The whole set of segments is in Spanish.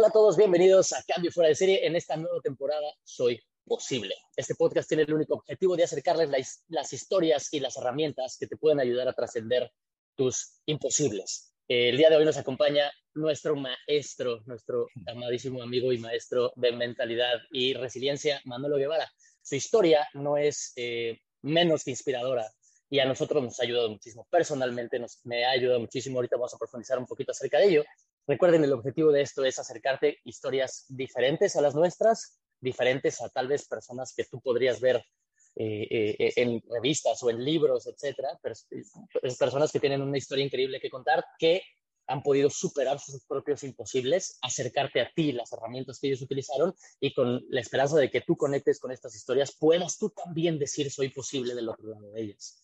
Hola a todos, bienvenidos a Cambio Fuera de Serie. En esta nueva temporada soy posible. Este podcast tiene el único objetivo de acercarles las historias y las herramientas que te pueden ayudar a trascender tus imposibles. El día de hoy nos acompaña nuestro maestro, nuestro amadísimo amigo y maestro de mentalidad y resiliencia, Manolo Guevara. Su historia no es eh, menos que inspiradora y a nosotros nos ha ayudado muchísimo. Personalmente nos, me ha ayudado muchísimo. Ahorita vamos a profundizar un poquito acerca de ello. Recuerden, el objetivo de esto es acercarte historias diferentes a las nuestras, diferentes a tal vez personas que tú podrías ver eh, eh, en revistas o en libros, etcétera. Personas que tienen una historia increíble que contar, que han podido superar sus propios imposibles, acercarte a ti, las herramientas que ellos utilizaron y con la esperanza de que tú conectes con estas historias, puedas tú también decir soy posible del otro lado de ellas.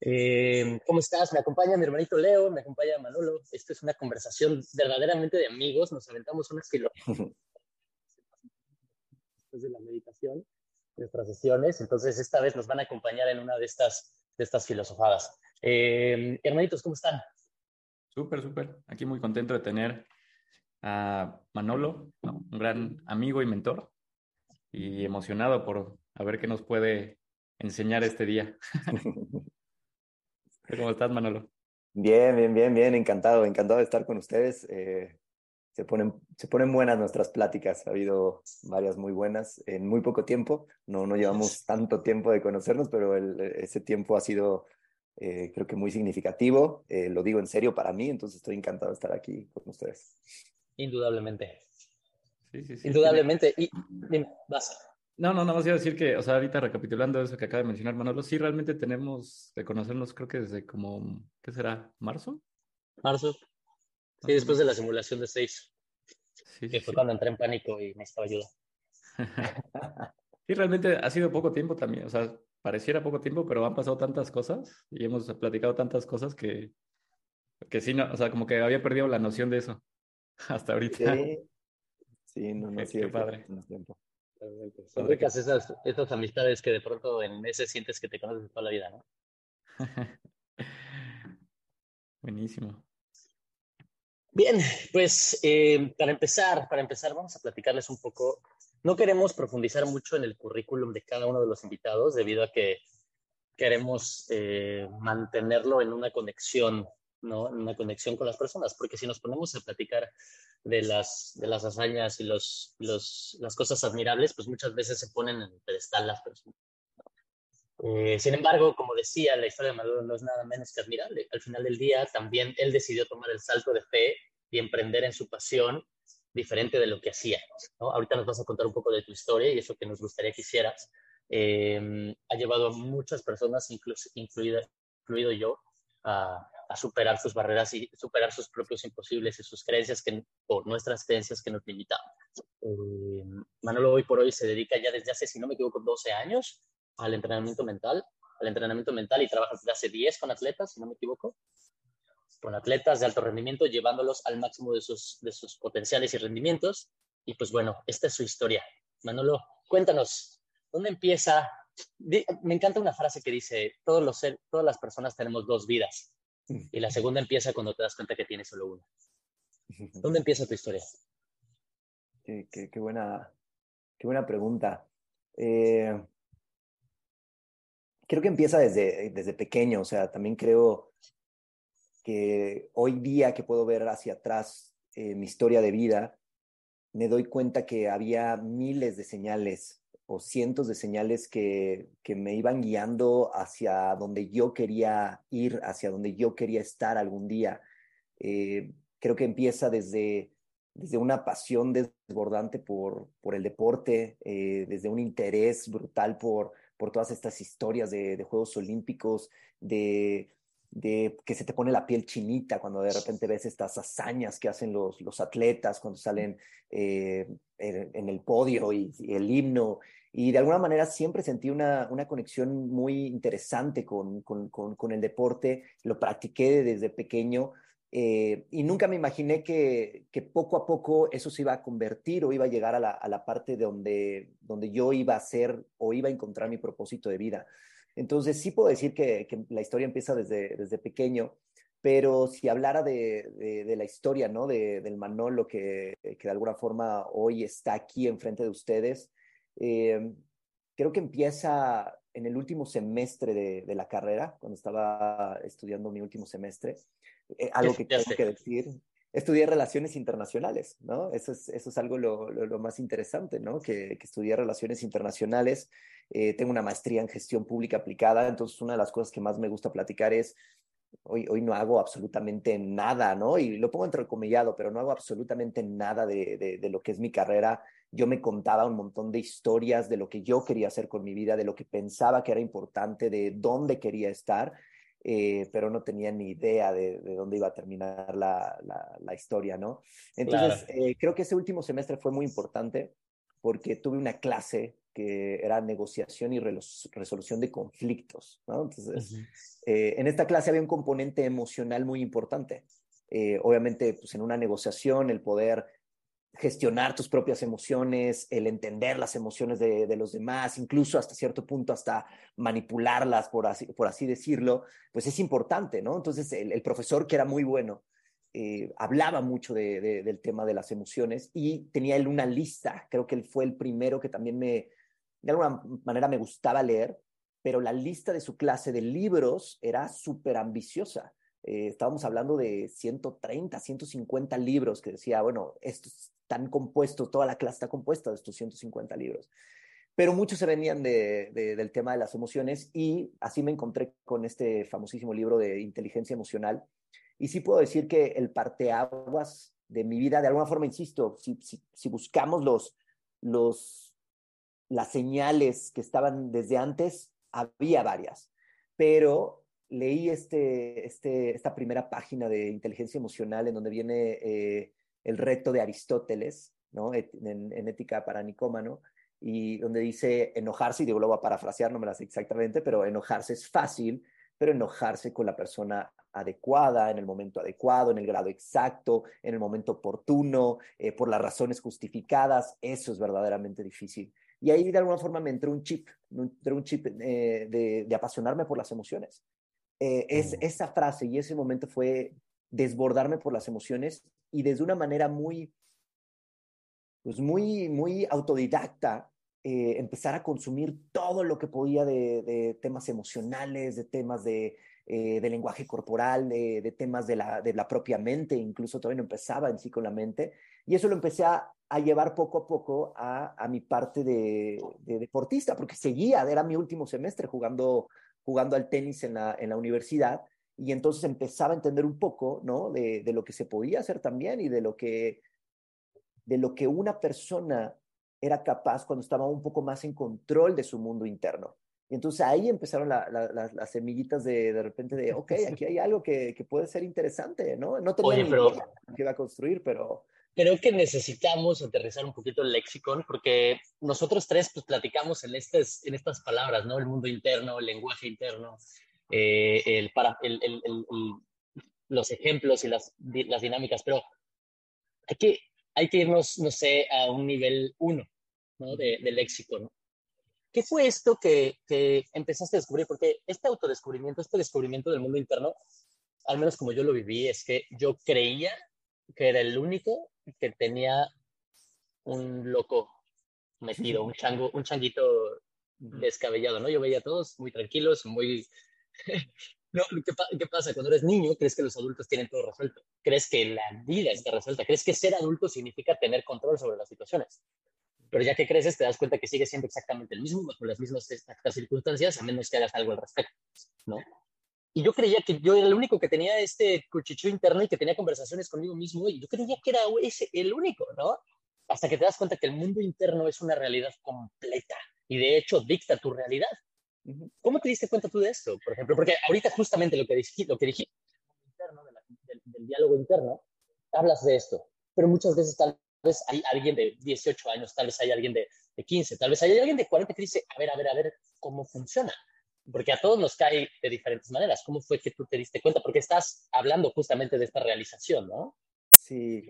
Eh, ¿Cómo estás? Me acompaña mi hermanito Leo, me acompaña Manolo. Esto es una conversación verdaderamente de amigos. Nos aventamos unas kilómetros después de la meditación, nuestras sesiones. Entonces, esta vez nos van a acompañar en una de estas, de estas filosofadas. Eh, hermanitos, ¿cómo están? Súper, súper. Aquí muy contento de tener a Manolo, un gran amigo y mentor, y emocionado por a ver qué nos puede enseñar este día. ¿Cómo estás, Manolo? Bien, bien, bien, bien, encantado, encantado de estar con ustedes. Eh, se, ponen, se ponen buenas nuestras pláticas, ha habido varias muy buenas en muy poco tiempo. No, no llevamos tanto tiempo de conocernos, pero ese tiempo ha sido, eh, creo que muy significativo. Eh, lo digo en serio para mí, entonces estoy encantado de estar aquí con ustedes. Indudablemente. Sí, sí, sí. Indudablemente. Y dime, vas. No, no, no, más iba a decir que, o sea, ahorita recapitulando eso que acaba de mencionar Manolo, sí realmente tenemos de conocernos, creo que desde como, ¿qué será? ¿Marzo? Marzo. Sí, después de la simulación de seis. Sí, que fue cuando entré en pánico y necesitaba ayuda. sí, realmente ha sido poco tiempo también, o sea, pareciera poco tiempo, pero han pasado tantas cosas y hemos platicado tantas cosas que, que sí, no, o sea, como que había perdido la noción de eso hasta ahorita. Sí, sí no, no, sí, qué padre. Tiempo. Son ricas esas, esas amistades que de pronto en meses sientes que te conoces toda la vida, ¿no? Buenísimo. Bien, pues eh, para empezar, para empezar, vamos a platicarles un poco. No queremos profundizar mucho en el currículum de cada uno de los invitados, debido a que queremos eh, mantenerlo en una conexión ¿no? Una conexión con las personas, porque si nos ponemos a platicar de las, de las hazañas y los, los, las cosas admirables, pues muchas veces se ponen en pedestal las personas. Eh, sin embargo, como decía, la historia de Maduro no es nada menos que admirable. Al final del día, también él decidió tomar el salto de fe y emprender en su pasión diferente de lo que hacía. ¿no? Ahorita nos vas a contar un poco de tu historia y eso que nos gustaría que hicieras. Eh, ha llevado a muchas personas, incluso, incluida, incluido yo, a, a superar sus barreras y superar sus propios imposibles y sus creencias que, o nuestras creencias que nos limitaban. Eh, Manolo hoy por hoy se dedica ya desde hace, si no me equivoco, 12 años al entrenamiento mental, al entrenamiento mental y trabaja desde hace 10 con atletas, si no me equivoco, con atletas de alto rendimiento, llevándolos al máximo de sus, de sus potenciales y rendimientos. Y pues bueno, esta es su historia. Manolo, cuéntanos, ¿dónde empieza? Me encanta una frase que dice, todos los, todas las personas tenemos dos vidas y la segunda empieza cuando te das cuenta que tienes solo una. ¿Dónde empieza tu historia? Qué, qué, buena, qué buena pregunta. Eh, creo que empieza desde, desde pequeño, o sea, también creo que hoy día que puedo ver hacia atrás eh, mi historia de vida, me doy cuenta que había miles de señales o cientos de señales que, que, me iban guiando hacia donde yo quería ir, hacia donde yo quería estar algún día. Eh, creo que empieza desde, desde una pasión desbordante por, por el deporte, eh, desde un interés brutal por, por todas estas historias de, Juegos Olímpicos, de, de que se te pone la piel chinita cuando de repente ves estas hazañas que hacen los, los atletas cuando salen eh, en, el podio y, el himno y de alguna manera siempre sentí una, una conexión muy interesante con, con, con, el deporte, lo practiqué desde pequeño eh, y nunca me imaginé que, que, poco a poco eso se iba a convertir o iba a llegar a la, a la parte de donde, donde yo iba a ser o iba a encontrar mi propósito de vida. Entonces sí puedo decir que, que la historia empieza desde, desde pequeño. pero si hablara de, de, la historia, ¿no? De, del Manolo que, que, de alguna forma hoy está aquí enfrente de ustedes, eh, creo que empieza en el último semestre de, de, la carrera, cuando estaba estudiando mi último semestre. Eh, algo que tengo que decir, estudié relaciones internacionales, ¿no? Eso es, eso es algo lo, lo, más interesante, ¿no? Que, que estudié relaciones internacionales. Eh, tengo una maestría en gestión pública aplicada, entonces una de las cosas que más me gusta platicar es Hoy, hoy no hago absolutamente nada, ¿no? Y lo pongo entrecomillado, pero no hago absolutamente nada de, de, lo que es mi carrera. Yo me contaba un montón de historias de lo que yo quería hacer con mi vida, de lo que pensaba que era importante, de dónde quería estar, eh, pero no tenía ni idea de, de dónde iba a terminar la, la, historia, ¿no? Entonces, eh, creo que ese último semestre fue muy importante porque tuve una clase que era negociación y resolución de conflictos, ¿no? Entonces, eh, en esta clase había un componente emocional muy importante. Obviamente, pues en una negociación, el poder gestionar tus propias emociones, el entender las emociones de, los demás, incluso hasta cierto punto hasta manipularlas, por así, por así decirlo, pues es importante, ¿no? Entonces, el, profesor, que era muy bueno, eh, hablaba mucho del tema de las emociones y tenía él una lista, creo que él fue el primero que también me, de alguna manera me gustaba leer, pero la lista de su clase de libros era súper ambiciosa. Eh, estábamos hablando de 130, 150 libros que decía, bueno, estos están compuestos, toda la clase está compuesta de estos 150 libros. Pero muchos se venían de, del tema de las emociones y así me encontré con este famosísimo libro de inteligencia emocional. Y sí puedo decir que el parteaguas de mi vida, de alguna forma, insisto, si, si, si buscamos los, los las señales que estaban desde antes, había varias, pero leí este, este, esta primera página de inteligencia emocional en donde viene eh, el reto de Aristóteles, ¿no? En, ética para Nicómano, y donde dice enojarse, y digo, lo voy a parafrasear, no me la sé exactamente, pero enojarse es fácil, pero enojarse con la persona adecuada, en el momento adecuado, en el grado exacto, en el momento oportuno, eh, por las razones justificadas, eso es verdaderamente difícil. Y ahí de alguna forma me entró un chip, me entró un chip eh, de, de, apasionarme por las emociones. Eh, es, mm. Esa frase y ese momento fue desbordarme por las emociones y desde una manera muy, pues muy, muy autodidacta, eh, empezar a consumir todo lo que podía de, de temas emocionales, de temas de, de lenguaje corporal, de, de temas de la, de la, propia mente, incluso todavía no empezaba en sí con la mente. Y eso lo empecé a, a llevar poco a poco a, a mi parte de, de, deportista, porque seguía, era mi último semestre jugando, jugando al tenis en la, en la universidad, y entonces empezaba a entender un poco, ¿no? De, de, lo que se podía hacer también y de lo que, de lo que una persona era capaz cuando estaba un poco más en control de su mundo interno. Y entonces ahí empezaron la, la, las semillitas de de repente de, ok, aquí hay algo que, que puede ser interesante, ¿no? No tenía ni idea que iba a construir, pero, creo que necesitamos aterrizar un poquito el lexicon porque nosotros tres pues platicamos en estas, en estas palabras, ¿no? El mundo interno, el lenguaje interno, eh, el para, el, el, los ejemplos y las, las dinámicas, pero hay que, hay que irnos, no sé, a un nivel uno, ¿no? De, de léxico, ¿Qué fue esto que, que empezaste a descubrir? Porque este autodescubrimiento, este descubrimiento del mundo interno, al menos como yo lo viví, es que yo creía que era el único que tenía un loco metido, un chango, un changuito descabellado, ¿no? Yo veía a todos muy tranquilos, muy... no, ¿qué, pasa? Cuando eres niño, crees que los adultos tienen todo resuelto. Crees que la vida está resuelta. Crees que ser adulto significa tener control sobre las situaciones. Pero ya que creces, te das cuenta que sigue siendo exactamente el mismo, bajo las mismas circunstancias, a menos que hagas algo al respecto, ¿no? Y yo creía que yo era el único que tenía este cuchicho interno y que tenía conversaciones conmigo mismo y yo creía que era ese el único, ¿no? Hasta que te das cuenta que el mundo interno es una realidad completa y de hecho dicta tu realidad. ¿Cómo te diste cuenta tú de esto, por ejemplo? Porque ahorita justamente lo que dijiste, lo que dijiste del, del, diálogo interno, hablas de esto, pero muchas veces tal vez hay alguien de 18 años, tal vez hay alguien de, de 15, tal vez hay alguien de 40 que dice, a ver, a ver, a ver, ¿cómo funciona? porque a todos nos cae de diferentes maneras. ¿Cómo fue que tú te diste cuenta? Porque estás hablando justamente de esta realización, ¿no? Sí.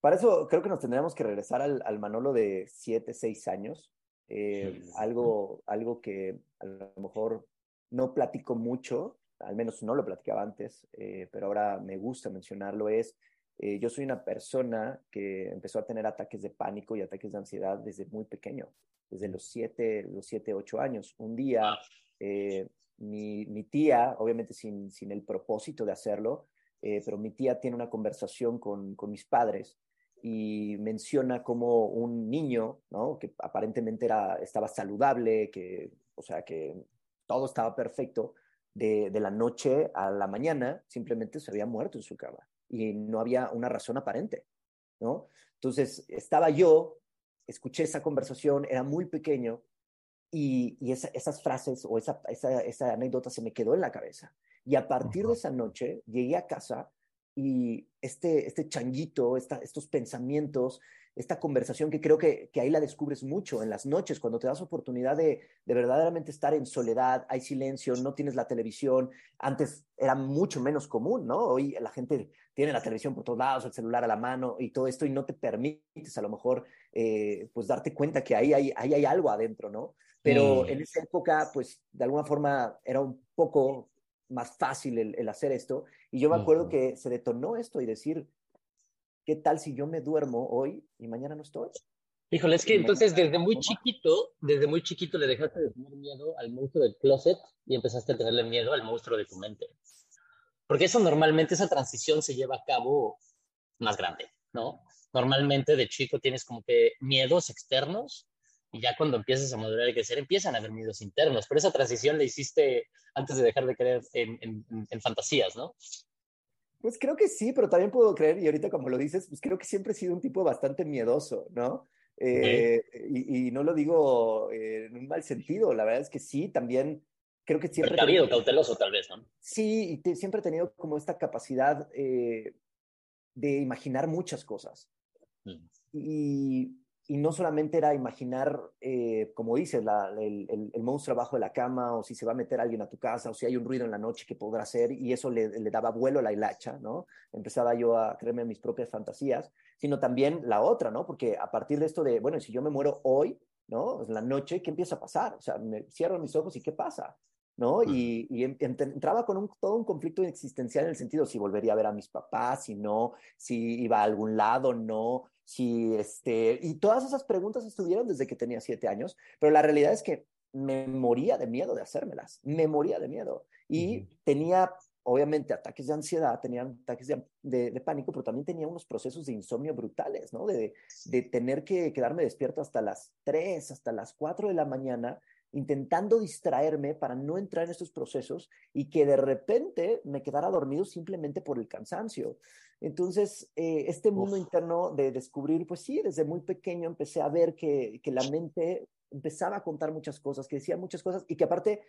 Para eso creo que nos tendríamos que regresar al, al Manolo de 7, 6 años. Eh, algo, algo que a lo mejor no platico mucho, al menos no lo platicaba antes, eh, pero ahora me gusta mencionarlo, es eh, yo soy una persona que empezó a tener ataques de pánico y ataques de ansiedad desde muy pequeño, desde los siete, los siete, ocho años. Un día, eh, mi, mi, tía, obviamente sin, sin, el propósito de hacerlo, pero mi tía tiene una conversación con, con mis padres y menciona como un niño, ¿no? Que aparentemente era, estaba saludable, que, o sea, que todo estaba perfecto, de, de, la noche a la mañana simplemente se había muerto en su cama y no había una razón aparente, ¿no? Entonces, estaba yo, escuché esa conversación, era muy pequeño y, y esa, esas frases o esa, esa, esa anécdota se me quedó en la cabeza. Y a partir de esa noche llegué a casa y este, este changuito, esta, estos pensamientos, esta conversación que creo que, que, ahí la descubres mucho en las noches, cuando te das oportunidad de, de, verdaderamente estar en soledad, hay silencio, no tienes la televisión. Antes era mucho menos común, ¿no? Hoy la gente tiene la televisión por todos lados, el celular a la mano y todo esto y no te permites a lo mejor eh, pues darte cuenta que ahí hay, ahí hay algo adentro, ¿no? Pero mm. en esa época, pues de alguna forma era un poco más fácil el, el hacer esto. Y yo me acuerdo que se detonó esto y decir, ¿qué tal si yo me duermo hoy y mañana no estoy? Híjole, es que entonces desde muy chiquito, desde muy chiquito le dejaste de tener miedo al monstruo del closet y empezaste a tenerle miedo al monstruo de tu mente. Porque eso normalmente, esa transición se lleva a cabo más grande, ¿no? Normalmente de chico tienes como que miedos externos y ya cuando empiezas a madurar y crecer empiezan a haber miedos internos, pero esa transición la hiciste antes de dejar de creer en, en, en, fantasías, ¿no? Pues creo que sí, pero también puedo creer, y ahorita como lo dices, pues creo que siempre he sido un tipo bastante miedoso, ¿no? Eh, y, y, no lo digo eh, en un mal sentido, la verdad es que sí, también creo que siempre... Precavido, cauteloso tal vez, ¿no? Sí, y te, siempre he tenido como esta capacidad eh, de imaginar muchas cosas. Mm. Y, y no solamente era imaginar, eh, como dices, la, el, el, el, monstruo abajo de la cama, o si se va a meter alguien a tu casa, o si hay un ruido en la noche que podrá hacer, y eso le, le daba vuelo a la hilacha, ¿no? Empezaba yo a creerme mis propias fantasías, sino también la otra, ¿no? Porque a partir de esto de, bueno, si yo me muero hoy, ¿no? En la noche, ¿qué empieza a pasar? O sea, me cierro mis ojos y ¿qué pasa? ¿no? Y, y, entraba con un, todo un conflicto existencial en el sentido si volvería a ver a mis papás, si no, si iba a algún lado, no, si este, y todas esas preguntas estuvieron desde que tenía siete años, pero la realidad es que me moría de miedo de hacérmelas, me moría de miedo y tenía obviamente ataques de ansiedad, tenía ataques de, de, de, pánico, pero también tenía unos procesos de insomnio brutales, ¿no? De, de tener que quedarme despierto hasta las 3, hasta las 4 de la mañana intentando distraerme para no entrar en estos procesos y que de repente me quedara dormido simplemente por el cansancio. Entonces, eh, este mundo Uf. interno de descubrir, pues sí, desde muy pequeño empecé a ver que, que la mente empezaba a contar muchas cosas, que decía muchas cosas y que aparte,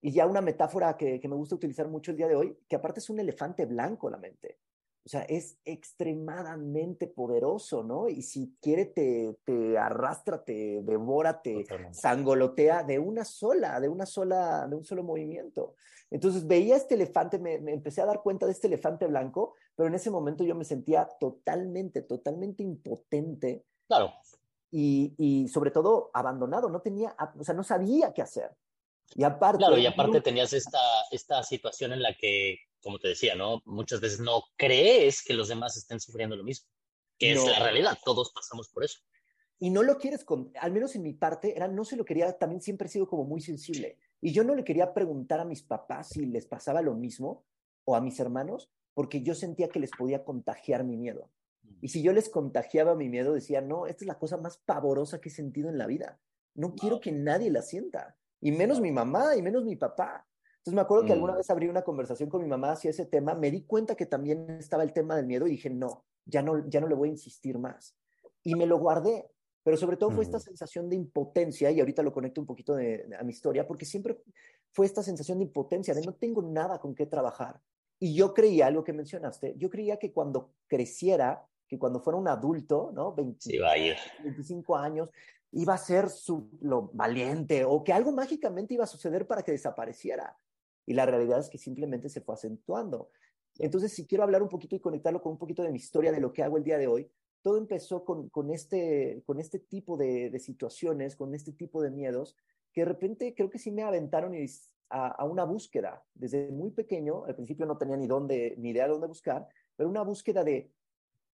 y ya una metáfora que, que me gusta utilizar mucho el día de hoy, que aparte es un elefante blanco la mente. O sea, es extremadamente poderoso, ¿no? Y si quiere, te, te arrastra, te devora, te Totalmente. sangolotea de una sola, de una sola, de un solo movimiento. Entonces veía este elefante, me, me, empecé a dar cuenta de este elefante blanco, pero en ese momento yo me sentía totalmente, totalmente impotente. Claro. Y, y sobre todo abandonado, no tenía, o sea, no sabía qué hacer. Y aparte. Claro, y aparte tenías esta, esta situación en la que como te decía, ¿no? Muchas veces no crees que los demás estén sufriendo lo mismo, que no. es la realidad, todos pasamos por eso. Y no lo quieres, con, al menos en mi parte, era no se lo quería, también siempre he sido como muy sensible. Y yo no le quería preguntar a mis papás si les pasaba lo mismo o a mis hermanos, porque yo sentía que les podía contagiar mi miedo. Y si yo les contagiaba mi miedo, decía, no, esta es la cosa más pavorosa que he sentido en la vida. No quiero que nadie la sienta. Y menos mi mamá, y menos mi papá. Entonces me acuerdo que alguna mm. vez abrí una conversación con mi mamá hacia ese tema, me di cuenta que también estaba el tema del miedo y dije, no, ya no, ya no le voy a insistir más. Y me lo guardé, pero sobre todo fue esta mm. sensación de impotencia, y ahorita lo conecto un poquito de, a mi historia, porque siempre fue esta sensación de impotencia, de no tengo nada con qué trabajar. Y yo creía, algo que mencionaste, yo creía que cuando creciera, que cuando fuera un adulto, ¿no? 20, sí, va a ir. 25 años, iba a ser su, lo valiente o que algo mágicamente iba a suceder para que desapareciera. Y la realidad es que simplemente se fue acentuando. Entonces, si quiero hablar un poquito y conectarlo con un poquito de mi historia, de lo que hago el día de hoy, todo empezó con, con, este, con este tipo de, de, situaciones, con este tipo de miedos, que de repente creo que sí me aventaron y a, una búsqueda. Desde muy pequeño, al principio no tenía ni, dónde, ni idea de dónde buscar, pero una búsqueda de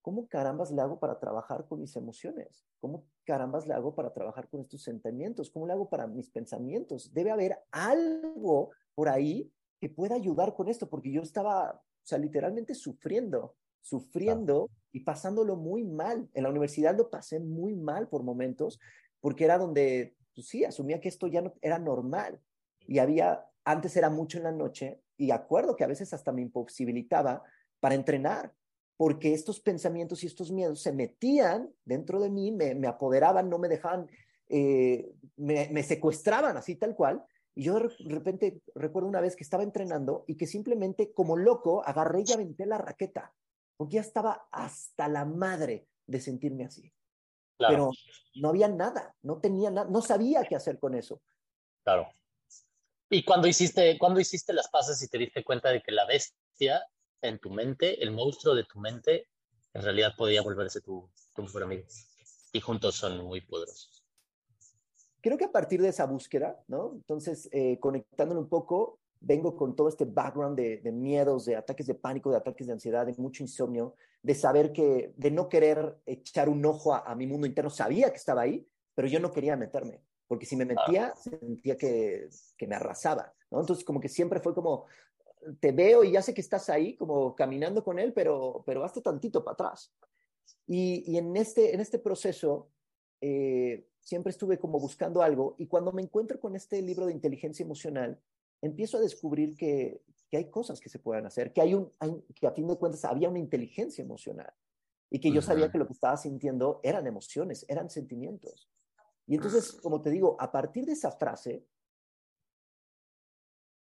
cómo carambas le hago para trabajar con mis emociones, cómo carambas le hago para trabajar con estos sentimientos, cómo le hago para mis pensamientos. Debe haber algo por ahí que pueda ayudar con esto, porque yo estaba, o sea, literalmente sufriendo, sufriendo y pasándolo muy mal. En la universidad lo pasé muy mal por momentos, porque era donde, pues sí, asumía que esto ya no era normal. Y había, antes era mucho en la noche, y acuerdo que a veces hasta me imposibilitaba para entrenar, porque estos pensamientos y estos miedos se metían dentro de mí, me, me apoderaban, no me dejaban, eh, me, me secuestraban así tal cual, y yo de repente recuerdo una vez que estaba entrenando y que simplemente como loco agarré y aventé la raqueta, porque ya estaba hasta la madre de sentirme así. Pero no había nada, no tenía nada, no sabía qué hacer con eso. Claro. ¿Y cuando hiciste, cuando hiciste las pases y te diste cuenta de que la bestia en tu mente, el monstruo de tu mente, en realidad podía volverse tu, tu mejor amigo? Y juntos son muy poderosos creo que a partir de esa búsqueda, ¿no? Entonces, eh, conectándolo un poco, vengo con todo este background de, de, miedos, de ataques de pánico, de ataques de ansiedad, de mucho insomnio, de saber que, de no querer echar un ojo a, mi mundo interno. Sabía que estaba ahí, pero yo no quería meterme, porque si me metía, sentía que, que me arrasaba, ¿no? Entonces, como que siempre fue como, te veo y ya sé que estás ahí, como caminando con él, pero, pero hazte tantito para atrás. Y, y en, este, en este proceso, eh, siempre estuve como buscando algo y cuando me encuentro con este libro de inteligencia emocional, empiezo a descubrir que, que hay cosas que se pueden hacer, que, hay un, que a fin de cuentas había una inteligencia emocional y que yo sabía que lo que estaba sintiendo eran emociones, eran sentimientos. Y entonces, como te digo, a partir de esa frase,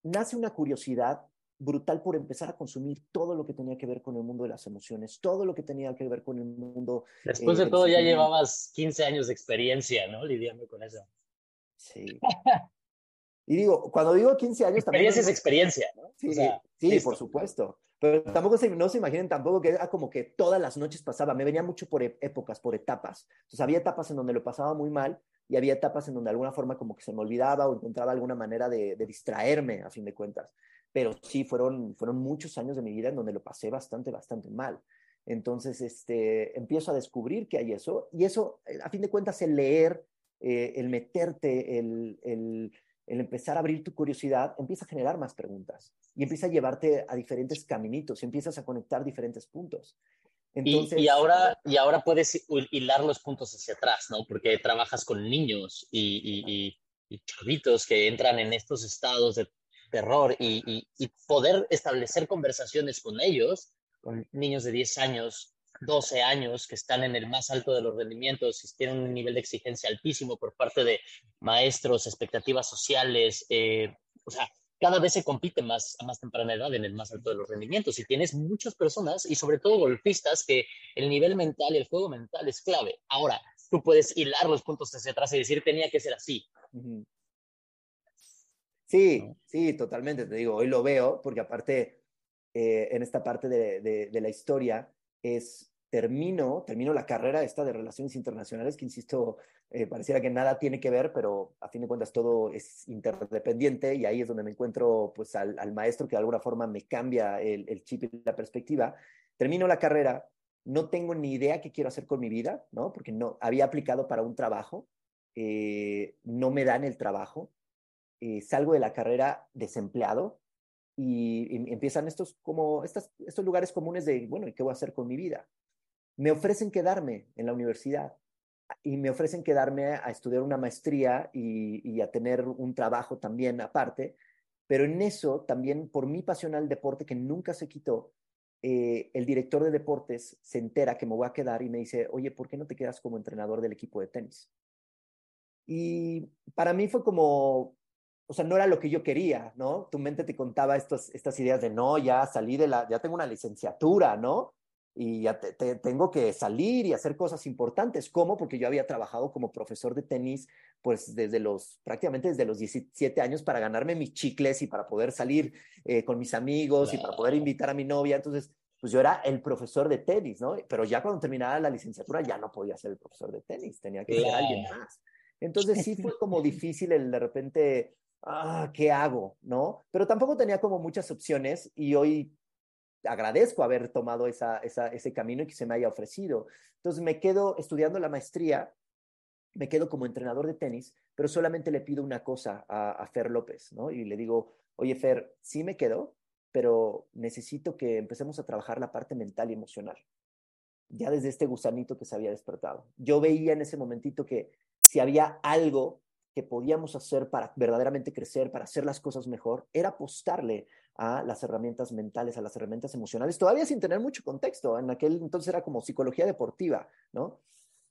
nace una curiosidad brutal por empezar a consumir todo lo que tenía que ver con el mundo de las emociones, todo lo que tenía que ver con el mundo. Después de eh, todo, ya llevabas 15 años de experiencia, ¿no? Lidiando con eso. Sí. y digo, cuando digo 15 años experiencia es experiencia, ¿no? Sí, sí por supuesto. Pero tampoco se, no se imaginen tampoco que era como que todas las noches pasaba. Me venía mucho por épocas, por etapas. Entonces había etapas en donde lo pasaba muy mal y había etapas en donde de alguna forma como que se me olvidaba o encontraba alguna manera de, de distraerme, a fin de cuentas pero sí fueron, fueron muchos años de mi vida en donde lo pasé bastante, bastante mal. Entonces, este, empiezo a descubrir que hay eso, y eso, eh, a fin de cuentas, el leer, eh, el meterte, el, el, el, empezar a abrir tu curiosidad, empieza a generar más preguntas y empieza a llevarte a diferentes caminitos, y empiezas a conectar diferentes puntos. Entonces, y, y, ahora, y ahora puedes hilar los puntos hacia atrás, ¿no? Porque trabajas con niños y, y, y chavitos que entran en estos estados de terror y, poder establecer conversaciones con ellos, con niños de 10 años, 12 años, que están en el más alto de los rendimientos y tienen un nivel de exigencia altísimo por parte de maestros, expectativas sociales, eh, o sea, cada vez se compite más a más temprana edad en el más alto de los rendimientos y tienes muchas personas y sobre todo golfistas que el nivel mental y el juego mental es clave. Ahora, tú puedes hilar los puntos hacia atrás y decir tenía que ser así. Sí, sí, totalmente, te digo, hoy lo veo, porque aparte, eh, en esta parte de, de, la historia, es, termino, termino la carrera esta de relaciones internacionales, que insisto, eh, pareciera que nada tiene que ver, pero a fin de cuentas todo es interdependiente y ahí es donde me encuentro pues al, al maestro que de alguna forma me cambia el, el, chip y la perspectiva. Termino la carrera, no tengo ni idea qué quiero hacer con mi vida, ¿no? Porque no, había aplicado para un trabajo, eh, no me dan el trabajo, eh, salgo de la carrera desempleado y, empiezan estos, como estos lugares comunes de, bueno, ¿y qué voy a hacer con mi vida? Me ofrecen quedarme en la universidad y me ofrecen quedarme a estudiar una maestría y, a tener un trabajo también aparte, pero en eso también por mi pasión al deporte que nunca se quitó, eh, el director de deportes se entera que me voy a quedar y me dice, oye, ¿por qué no te quedas como entrenador del equipo de tenis? Y para mí fue como, o sea, no era lo que yo quería, ¿no? Tu mente te contaba estos, estas ideas de, no, ya salí de la, ya tengo una licenciatura, ¿no? Y ya te, tengo que salir y hacer cosas importantes. ¿Cómo? Porque yo había trabajado como profesor de tenis, pues desde los, prácticamente desde los 17 años para ganarme mis chicles y para poder salir eh, con mis amigos y para poder invitar a mi novia. Entonces, pues yo era el profesor de tenis, ¿no? Pero ya cuando terminaba la licenciatura ya no podía ser el profesor de tenis, tenía que ser alguien más. Entonces sí fue como difícil el de repente ah, ¿qué hago? ¿No? Pero tampoco tenía como muchas opciones y hoy agradezco haber tomado esa, ese camino y que se me haya ofrecido. Entonces me quedo estudiando la maestría, me quedo como entrenador de tenis, pero solamente le pido una cosa a, a Fer López, ¿no? Y le digo, oye Fer, sí me quedo, pero necesito que empecemos a trabajar la parte mental y emocional. Ya desde este gusanito que se había despertado. Yo veía en ese momentito que si había algo que podíamos hacer para verdaderamente crecer, para hacer las cosas mejor, era apostarle a las herramientas mentales, a las herramientas emocionales, todavía sin tener mucho contexto. En aquel entonces era como psicología deportiva, ¿no?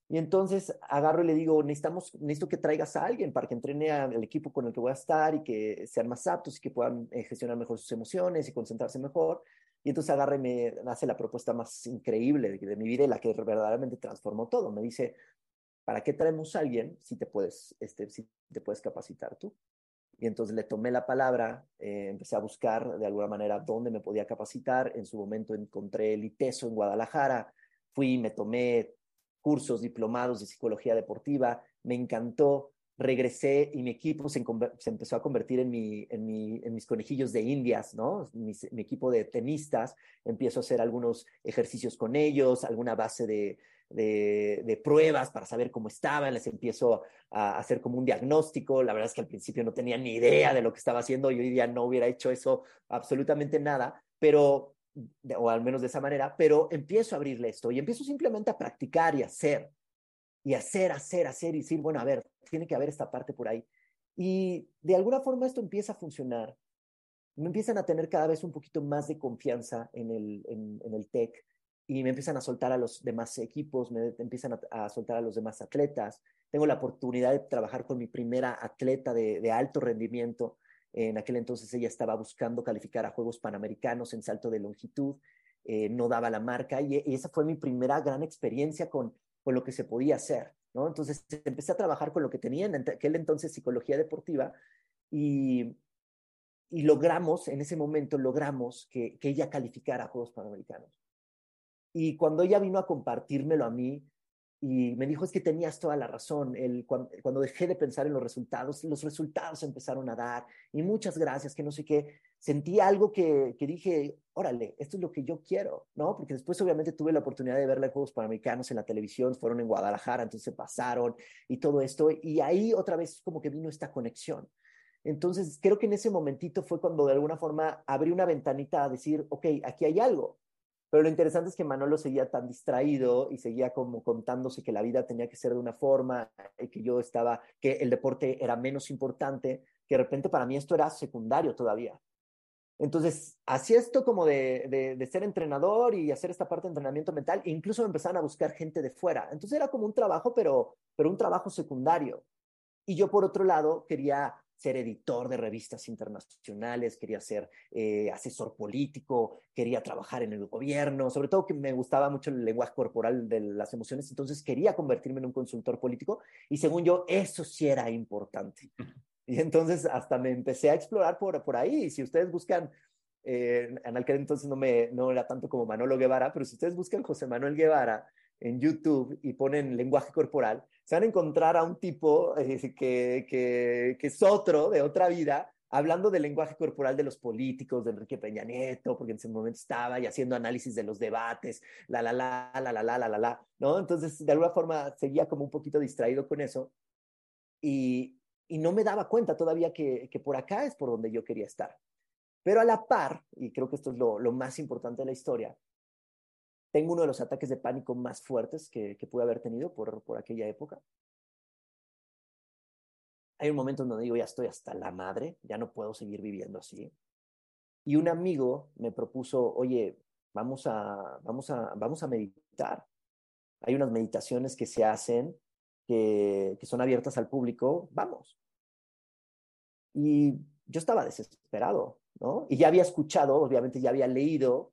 Y entonces agarro y le digo, necesitamos, necesito que traigas a alguien para que entrene al equipo con el que voy a estar y que sean más aptos y que puedan eh, gestionar mejor sus emociones y concentrarse mejor. Y entonces agarra y me hace la propuesta más increíble de, mi vida la que verdaderamente transformó todo. Me dice, ¿para qué traemos a alguien si te puedes, este, si te puedes capacitar tú? Y entonces le tomé la palabra, eh, empecé a buscar de alguna manera dónde me podía capacitar. En su momento encontré el ITESO en Guadalajara, fui, me tomé cursos diplomados de psicología deportiva, me encantó, regresé y mi equipo se, empezó a convertir en, mi, en, mi, en, mis conejillos de indias, ¿no? Mi, equipo de tenistas, empiezo a hacer algunos ejercicios con ellos, alguna base de, de, pruebas para saber cómo estaban, les empiezo a hacer como un diagnóstico. La verdad es que al principio no tenía ni idea de lo que estaba haciendo, yo hoy día no hubiera hecho eso absolutamente nada, pero, o al menos de esa manera, pero empiezo a abrirle esto y empiezo simplemente a practicar y hacer, y hacer, hacer, hacer y decir, bueno, a ver, tiene que haber esta parte por ahí. Y de alguna forma esto empieza a funcionar. Me empiezan a tener cada vez un poquito más de confianza en el, en, en el tech y me empiezan a soltar a los demás equipos, me empiezan a, soltar a los demás atletas. Tengo la oportunidad de trabajar con mi primera atleta de, alto rendimiento. En aquel entonces ella estaba buscando calificar a Juegos Panamericanos en salto de longitud, eh, no daba la marca y, esa fue mi primera gran experiencia con, con lo que se podía hacer. ¿no? Entonces empecé a trabajar con lo que tenía en aquel entonces psicología deportiva y, y logramos, en ese momento logramos que, que ella calificara a Juegos Panamericanos. Y cuando ella vino a compartírmelo a mí y me dijo, es que tenías toda la razón, cuando, dejé de pensar en los resultados, los resultados empezaron a dar y muchas gracias, que no sé qué, sentí algo que, que dije, órale, esto es lo que yo quiero, ¿no? Porque después obviamente tuve la oportunidad de ver los Juegos Panamericanos en la televisión, fueron en Guadalajara, entonces se pasaron y todo esto, y ahí otra vez como que vino esta conexión. Entonces, creo que en ese momentito fue cuando de alguna forma abrí una ventanita a decir, ok, aquí hay algo, pero lo interesante es que Manolo seguía tan distraído y seguía como contándose que la vida tenía que ser de una forma y que yo estaba, que el deporte era menos importante, que de repente para mí esto era secundario todavía. Entonces, hacía esto como de, de, ser entrenador y hacer esta parte de entrenamiento mental, e incluso me empezaron a buscar gente de fuera. Entonces era como un trabajo, pero, pero un trabajo secundario. Y yo, por otro lado, quería ser editor de revistas internacionales, quería ser eh, asesor político, quería trabajar en el gobierno, sobre todo que me gustaba mucho el lenguaje corporal de las emociones, entonces quería convertirme en un consultor político y según yo eso sí era importante. Y entonces hasta me empecé a explorar por, por ahí. Y si ustedes buscan, eh, en aquel entonces no, me, no era tanto como Manolo Guevara, pero si ustedes buscan José Manuel Guevara en YouTube y ponen lenguaje corporal, se van a encontrar a un tipo eh, que, que, que, es otro, de otra vida, hablando del lenguaje corporal de los políticos, de Enrique Peña Nieto, porque en ese momento estaba y haciendo análisis de los debates, la, la, la, la, la, la, la, la, la, ¿no? Entonces, de alguna forma, seguía como un poquito distraído con eso y, y no me daba cuenta todavía que, que, por acá es por donde yo quería estar. Pero a la par, y creo que esto es lo, lo más importante de la historia, tengo uno de los ataques de pánico más fuertes que, que pude haber tenido por, por aquella época. Hay un momento en donde digo, ya estoy hasta la madre, ya no puedo seguir viviendo así. Y un amigo me propuso, oye, vamos a, vamos a, vamos a meditar. Hay unas meditaciones que se hacen que, que son abiertas al público, vamos. Y yo estaba desesperado, ¿no? Y ya había escuchado, obviamente ya había leído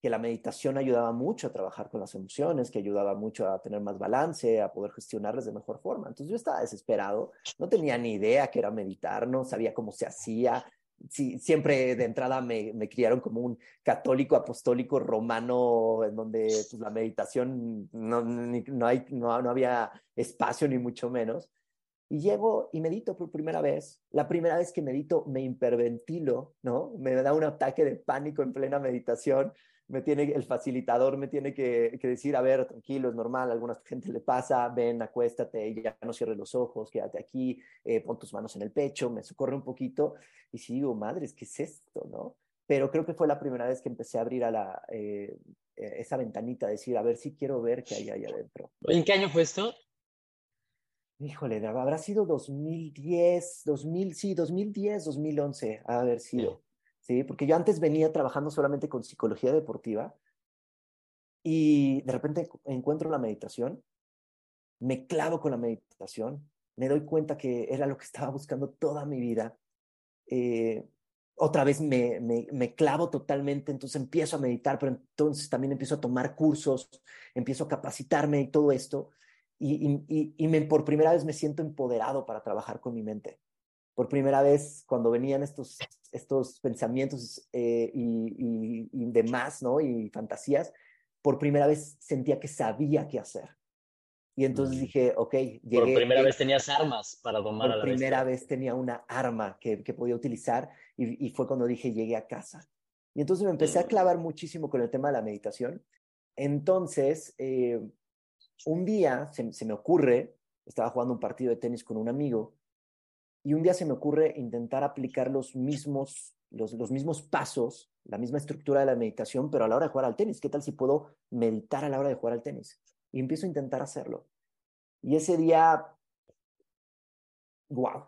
que la meditación ayudaba mucho a trabajar con las emociones, que ayudaba mucho a tener más balance, a poder gestionarlas de mejor forma. Entonces yo estaba desesperado, no tenía ni idea qué era meditar, no sabía cómo se hacía. Sí, siempre de entrada me, me criaron como un católico apostólico romano, en donde pues, la meditación no, no, hay, no, no había espacio ni mucho menos. Y llego y medito por primera vez. La primera vez que medito me hiperventilo, ¿no? Me da un ataque de pánico en plena meditación. Me tiene, el facilitador me tiene que, decir, a ver, tranquilo, es normal, a alguna gente le pasa, ven, acuéstate, ya no cierres los ojos, quédate aquí, eh, pon tus manos en el pecho, me socorre un poquito. Y si digo, madres, ¿qué es esto, no? Pero creo que fue la primera vez que empecé a abrir a la, eh, eh, esa ventanita, decir, a ver si quiero ver qué hay ahí adentro. ¿En qué año fue esto? Híjole, habrá sido 2010, 2000, sí, 2010, 2011, a haber sido. Sí. porque yo antes venía trabajando solamente con psicología deportiva y de repente encuentro la meditación, me clavo con la meditación, me doy cuenta que era lo que estaba buscando toda mi vida. Eh, otra vez me, me, clavo totalmente, entonces empiezo a meditar, pero entonces también empiezo a tomar cursos, empiezo a capacitarme y todo esto, y, y, me, por primera vez me siento empoderado para trabajar con mi mente. Por primera vez, cuando venían estos, estos pensamientos eh, y, y, demás, ¿no? Y fantasías, por primera vez sentía que sabía qué hacer. Y entonces dije, ok, llegué. Por primera vez tenías armas para domar a la Por primera vez tenía una arma que, que podía utilizar y, fue cuando dije, llegué a casa. Y entonces me empecé a mm. clavar muchísimo con el tema de la meditación. Entonces, eh, un día se, se, me ocurre, estaba jugando un partido de tenis con un amigo, y un día se me ocurre intentar aplicar los mismos, los, los mismos pasos, la misma estructura de la meditación, pero a la hora de jugar al tenis. ¿Qué tal si puedo meditar a la hora de jugar al tenis? Y empiezo a intentar hacerlo. Y ese día, wow,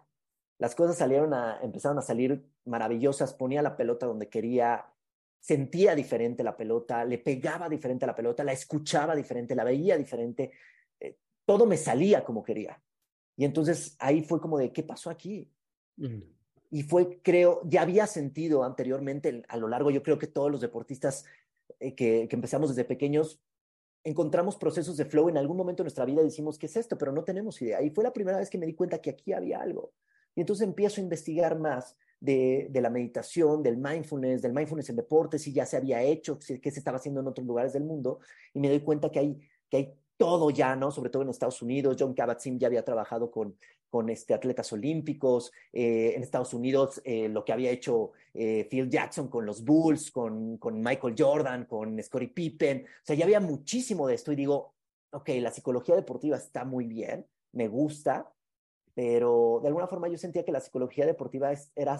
las cosas salieron a, empezaron a salir maravillosas, ponía la pelota donde quería, sentía diferente la pelota, le pegaba diferente a la pelota, la escuchaba diferente, la veía diferente, eh, todo me salía como quería. Y entonces ahí fue como de, ¿qué pasó aquí? Mm. Y fue, creo, ya había sentido anteriormente a lo largo, yo creo que todos los deportistas eh, que, que empezamos desde pequeños, encontramos procesos de flow en algún momento de nuestra vida y decimos, ¿qué es esto? Pero no tenemos idea. Y fue la primera vez que me di cuenta que aquí había algo. Y entonces empiezo a investigar más de, de, la meditación, del mindfulness, del mindfulness en deportes, si ya se había hecho, qué se estaba haciendo en otros lugares del mundo, y me doy cuenta que hay, que hay todo ya, ¿no? Sobre todo en Estados Unidos, John Kabat-Zinn ya había trabajado con, con este, atletas olímpicos, eh, en Estados Unidos eh, lo que había hecho eh, Phil Jackson con los Bulls, con, con Michael Jordan, con Scottie Pippen, o sea, ya había muchísimo de esto y digo, ok, la psicología deportiva está muy bien, me gusta, pero de alguna forma yo sentía que la psicología deportiva era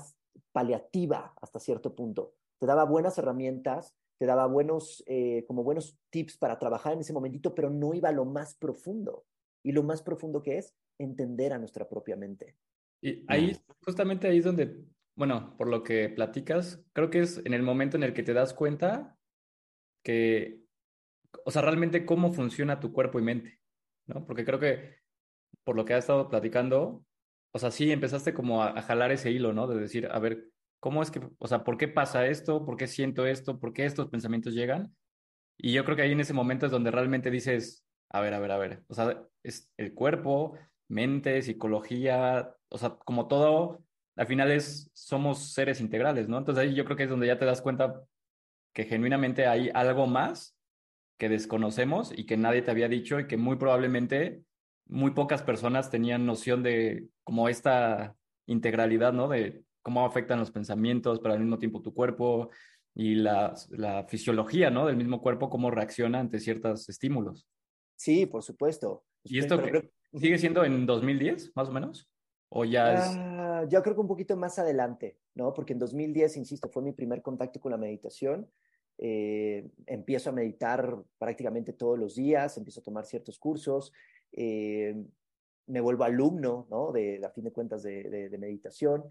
paliativa hasta cierto punto. Te daba buenas herramientas, te daba buenos, eh, como buenos tips para trabajar en ese momentito, pero no iba a lo más profundo. Y lo más profundo que es entender a nuestra propia mente. Y ahí, justamente ahí es donde, bueno, por lo que platicas, creo que es en el momento en el que te das cuenta que, o sea, realmente cómo funciona tu cuerpo y mente, ¿no? Porque creo que por lo que has estado platicando, o sea, sí empezaste como a, jalar ese hilo, ¿no? De decir, a ver, ¿cómo es que, o sea, por qué pasa esto? ¿Por qué siento esto? ¿Por qué estos pensamientos llegan? Y yo creo que ahí en ese momento es donde realmente dices, a ver, a ver, a ver, o sea, es el cuerpo, mente, psicología, o sea, como todo, al final es, somos seres integrales, ¿no? Entonces ahí yo creo que es donde ya te das cuenta que genuinamente hay algo más que desconocemos y que nadie te había dicho y que muy probablemente muy pocas personas tenían noción de como esta integralidad, ¿no? De cómo afectan los pensamientos, pero al mismo tiempo tu cuerpo y la, la fisiología, ¿no? Del mismo cuerpo, cómo reacciona ante ciertos estímulos. Sí, por supuesto. ¿Y esto sigue siendo en 2010, más o menos? ¿O ya es...? Ah, yo creo que un poquito más adelante, ¿no? Porque en 2010, insisto, fue mi primer contacto con la meditación. Eh, empiezo a meditar prácticamente todos los días, empiezo a tomar ciertos cursos, eh, me vuelvo alumno, ¿no? De, a fin de cuentas, de, de, meditación.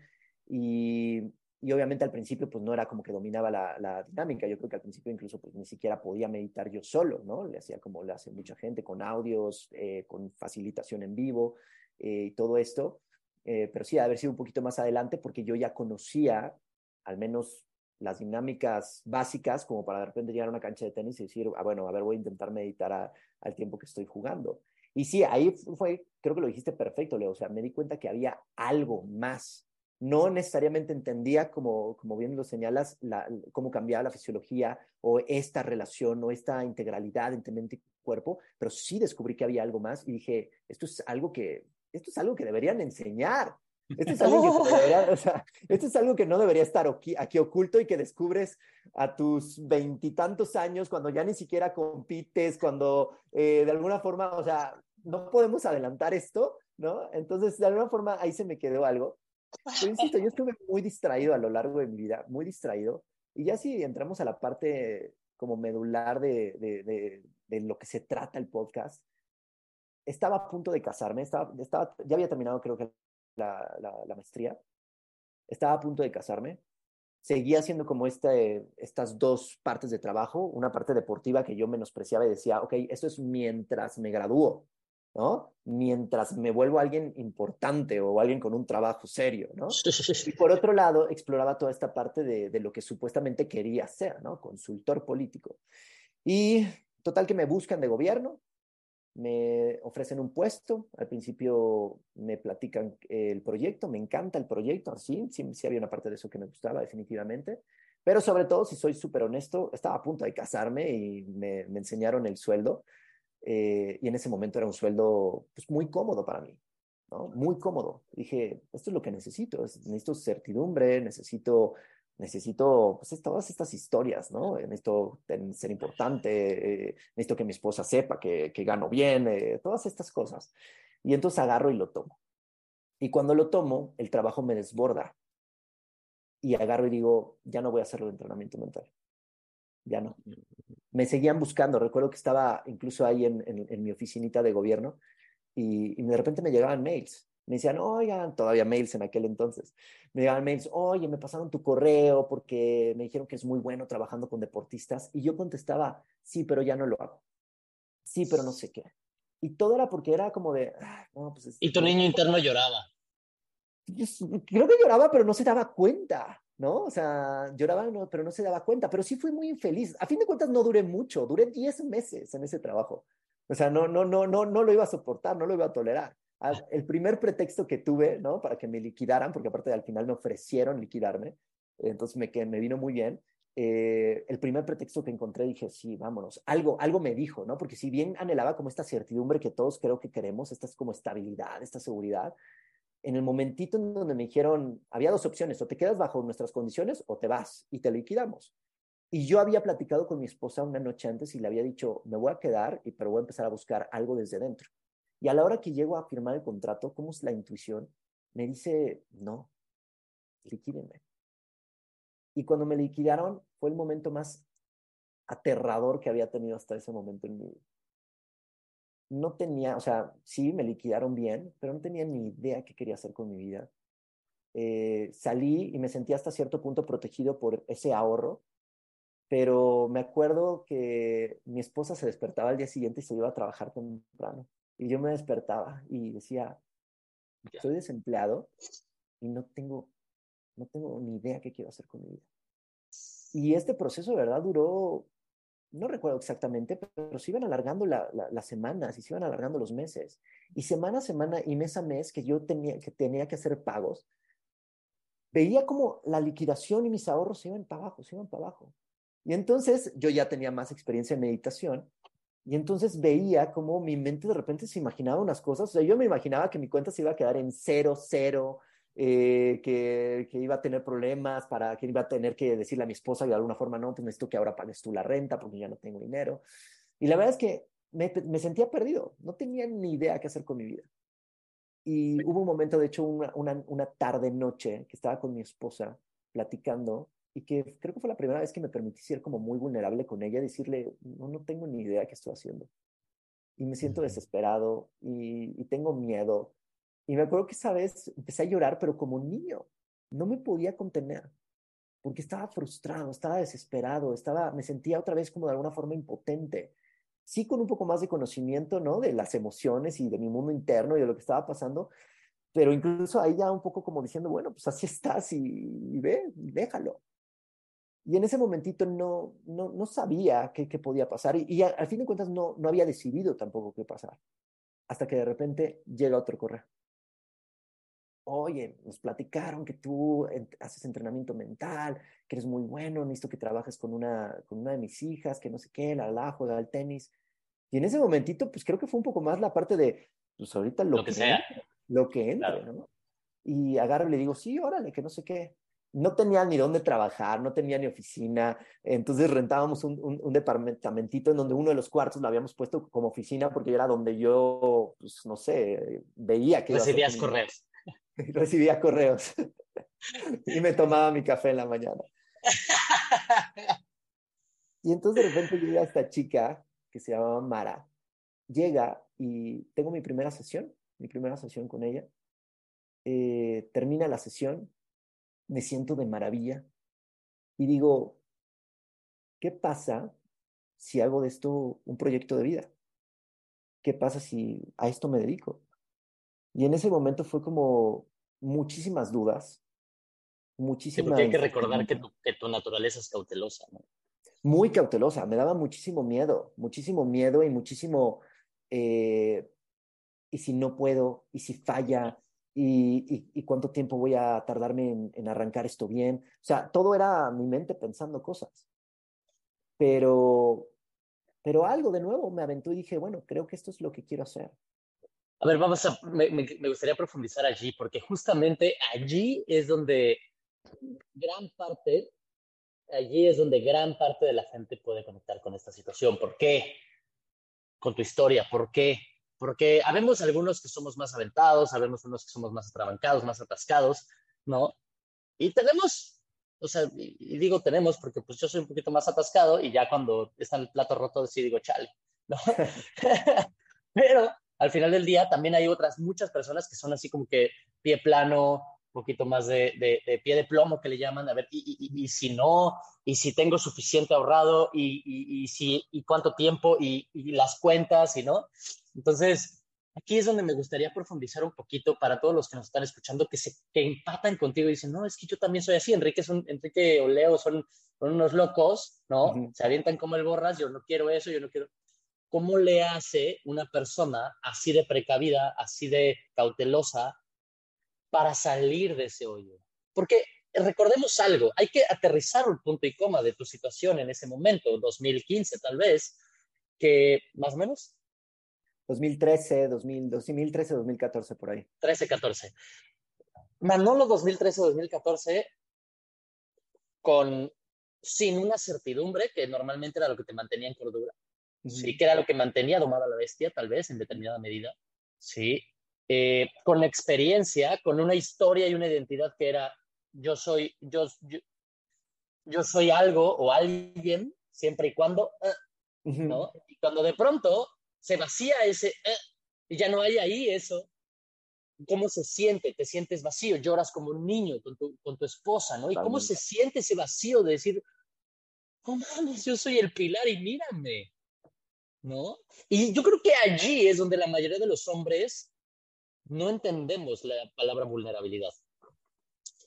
Y, obviamente al principio, pues no era como que dominaba la, dinámica. Yo creo que al principio incluso, pues ni siquiera podía meditar yo solo, ¿no? Le hacía como le hace mucha gente, con audios, eh, con facilitación en vivo eh, y todo esto. pero sí, haber sido un poquito más adelante porque yo ya conocía al menos las dinámicas básicas como para de repente llegar a una cancha de tenis y decir, ah, bueno, a ver, voy a intentar meditar al tiempo que estoy jugando. Y sí, ahí fue, creo que lo dijiste perfecto, Leo, o sea, me di cuenta que había algo más. No necesariamente entendía, como, como bien lo señalas, la, cómo cambiaba la fisiología o esta relación o esta integralidad entre mente y cuerpo, pero sí descubrí que había algo más y dije, esto es algo que esto es algo que deberían enseñar. Esto es algo que, debería, o sea, esto es algo que no debería estar aquí, aquí oculto y que descubres a tus veintitantos años cuando ya ni siquiera compites, cuando eh, de alguna forma, o sea, no podemos adelantar esto, ¿no? Entonces, de alguna forma, ahí se me quedó algo. Pero insisto, yo estuve muy distraído a lo largo de mi vida, muy distraído. Y ya si entramos a la parte como medular de, de, de, lo que se trata el podcast, estaba a punto de casarme, estaba, estaba, ya había terminado creo que la, la, maestría, estaba a punto de casarme, seguía haciendo como este, estas dos partes de trabajo, una parte deportiva que yo menospreciaba y decía, ok, esto es mientras me gradúo, ¿no? Mientras me vuelvo alguien importante o alguien con un trabajo serio, ¿no? Y por otro lado, exploraba toda esta parte de, de lo que supuestamente quería ser, ¿no? Consultor político. Y total que me buscan de gobierno, me ofrecen un puesto, al principio me platican el proyecto, me encanta el proyecto, sí, sí, sí había una parte de eso que me gustaba definitivamente, pero sobre todo, si soy súper honesto, estaba a punto de casarme y me, me enseñaron el sueldo eh, y en ese momento era un sueldo pues, muy cómodo para mí. Muy cómodo. Dije, esto es lo que necesito, necesito certidumbre, necesito, necesito pues, todas estas historias, ¿no? Necesito ser importante, eh, necesito que mi esposa sepa que, que gano bien, eh, todas estas cosas. Y entonces agarro y lo tomo. Y cuando lo tomo, el trabajo me desborda. Y agarro y digo, ya no voy a hacerlo de entrenamiento mental. Ya no me seguían buscando. Recuerdo que estaba incluso ahí en, en, mi oficinita de gobierno y, de repente me llegaban mails. Me decían, oigan, todavía mails en aquel entonces. Me llegaban mails, oye, me pasaron tu correo porque me dijeron que es muy bueno trabajando con deportistas. Y yo contestaba, sí, pero ya no lo hago. Sí, pero no sé qué. Y todo era porque era como de, ah, pues Y tu niño interno lloraba. creo que lloraba, pero no se daba cuenta. ¿No? O sea, lloraba, pero no se daba cuenta, pero sí fui muy infeliz. A fin de cuentas no duré mucho, duré 10 meses en ese trabajo. O sea, no, no, no, no, no lo iba a soportar, no lo iba a tolerar. El primer pretexto que tuve, ¿no? Para que me liquidaran, porque aparte al final me ofrecieron liquidarme, entonces me, me vino muy bien. Eh, el primer pretexto que encontré dije, sí, vámonos, algo, algo me dijo, ¿no? Porque si bien anhelaba como esta certidumbre que todos creo que queremos, esta es como estabilidad, esta seguridad, en el momentito en donde me dijeron, había dos opciones, o te quedas bajo nuestras condiciones o te vas y te liquidamos. Y yo había platicado con mi esposa una noche antes y le había dicho, me voy a quedar, pero voy a empezar a buscar algo desde dentro. Y a la hora que llego a firmar el contrato, ¿cómo es la intuición? Me dice, no, liquídenme. Y cuando me liquidaron, fue el momento más aterrador que había tenido hasta ese momento en mi vida no tenía, o sea, sí, me liquidaron bien, pero no tenía ni idea qué quería hacer con mi vida. Eh, salí y me sentí hasta cierto punto protegido por ese ahorro, pero me acuerdo que mi esposa se despertaba al día siguiente y se iba a trabajar temprano. Y yo me despertaba y decía, soy desempleado y no tengo, no tengo ni idea qué quiero hacer con mi vida. Y este proceso de verdad duró no recuerdo exactamente, pero se iban alargando las semanas y se iban alargando los meses. Y semana a semana y mes a mes que yo tenía que, tenía que hacer pagos, veía como la liquidación y mis ahorros iban para abajo, iban para abajo. Y entonces yo ya tenía más experiencia en meditación y entonces veía como mi mente de repente se imaginaba unas cosas. O sea, yo me imaginaba que mi cuenta se iba a quedar en cero, cero, eh, que, que, iba a tener problemas, para que iba a tener que decirle a mi esposa de alguna forma, no, pues necesito que ahora pagues tú la renta porque ya no tengo dinero. Y la verdad es que me, me sentía perdido, no tenía ni idea qué hacer con mi vida. Y hubo un momento, de hecho, una, una, una tarde-noche que estaba con mi esposa platicando y que creo que fue la primera vez que me permití ser como muy vulnerable con ella, decirle, no, no tengo ni idea qué estoy haciendo. Y me siento desesperado y, y tengo miedo y me acuerdo que esa vez empecé a llorar, pero como niño. No me podía contener, porque estaba frustrado, estaba desesperado, estaba, me sentía otra vez como de alguna forma impotente. Sí, con un poco más de conocimiento, ¿no? De las emociones y de mi mundo interno y de lo que estaba pasando, pero incluso ahí ya un poco como diciendo, bueno, pues así estás y, ve, déjalo. Y en ese momentito no, no, no sabía qué, qué podía pasar y, y al fin de cuentas no, no había decidido tampoco qué pasar. Hasta que de repente llega otro correo oye, nos platicaron que tú haces entrenamiento mental, que eres muy bueno, necesito que trabajes con una, con una de mis hijas, que no sé qué, la la juega al tenis. Y en ese momentito, pues creo que fue un poco más la parte de, pues ahorita lo, que sea. lo que entre, ¿no? Y agarro y le digo, sí, órale, que no sé qué. No tenía ni dónde trabajar, no tenía ni oficina, entonces rentábamos un, un, departamentito en donde uno de los cuartos lo habíamos puesto como oficina porque era donde yo, pues no sé, veía que... Recibías correos. Recibía correos y me tomaba mi café en la mañana. Y entonces de repente llega esta chica que se llamaba Mara, llega y tengo mi primera sesión, mi primera sesión con ella. Eh, termina la sesión, me siento de maravilla y digo, ¿qué pasa si hago de esto un proyecto de vida? ¿Qué pasa si a esto me dedico? Y en ese momento fue como muchísimas dudas, muchísimas... porque hay que recordar que tu, que tu naturaleza es cautelosa, ¿no? muy cautelosa, me daba muchísimo miedo, muchísimo miedo y muchísimo, eh, ¿y si no puedo? ¿Y si falla? ¿Y, y, cuánto tiempo voy a tardarme en, en, arrancar esto bien? O sea, todo era mi mente pensando cosas. Pero, pero algo de nuevo me aventó y dije, bueno, creo que esto es lo que quiero hacer. A ver, vamos a, me, me, gustaría profundizar allí, porque justamente allí es donde gran parte allí es donde gran parte de la gente puede conectar con esta situación. ¿Por qué? Con tu historia, ¿por qué? Porque habemos algunos que somos más aventados, habemos unos que somos más atrabancados, más atascados, ¿no? Y tenemos, o sea, y digo tenemos porque pues yo soy un poquito más atascado y ya cuando está el plato roto sí digo chale, ¿no? Pero al final del día también hay otras muchas personas que son así como que pie plano, poquito más de, de, pie de plomo que le llaman, a ver, y, y, si no, y si tengo suficiente ahorrado, y, y si, y cuánto tiempo, y, las cuentas, y no. Entonces, aquí es donde me gustaría profundizar un poquito para todos los que nos están escuchando, que se que empatan contigo y dicen, no, es que yo también soy así, Enrique, son, Enrique o Leo son, son unos locos, ¿no? Se avientan como el borras, yo no quiero eso, yo no quiero... ¿Cómo le hace una persona así de precavida, así de cautelosa, para salir de ese hoyo. Porque recordemos algo, hay que aterrizar un punto y coma de tu situación en ese momento, 2015 tal vez, que más o menos. 2013, 2013, 2014 por ahí. 13, 14. Manolo 2013, 2014 con sin una certidumbre que normalmente era lo que te mantenía en cordura. Sí, que era lo que mantenía domada la bestia, tal vez, en determinada medida. Sí, eh, con experiencia, con una historia y una identidad que era yo soy, yo, yo, soy algo o alguien, siempre y cuando, eh, ¿no? Y cuando de pronto se vacía ese, eh, y ya no hay ahí eso, ¿cómo se siente? Te sientes vacío, lloras como un niño con tu, con tu esposa, ¿no? ¿Y cómo se siente ese vacío de decir, oh mames, yo soy el pilar y mírame, ¿no? Y yo creo que allí es donde la mayoría de los hombres no entendemos la palabra vulnerabilidad.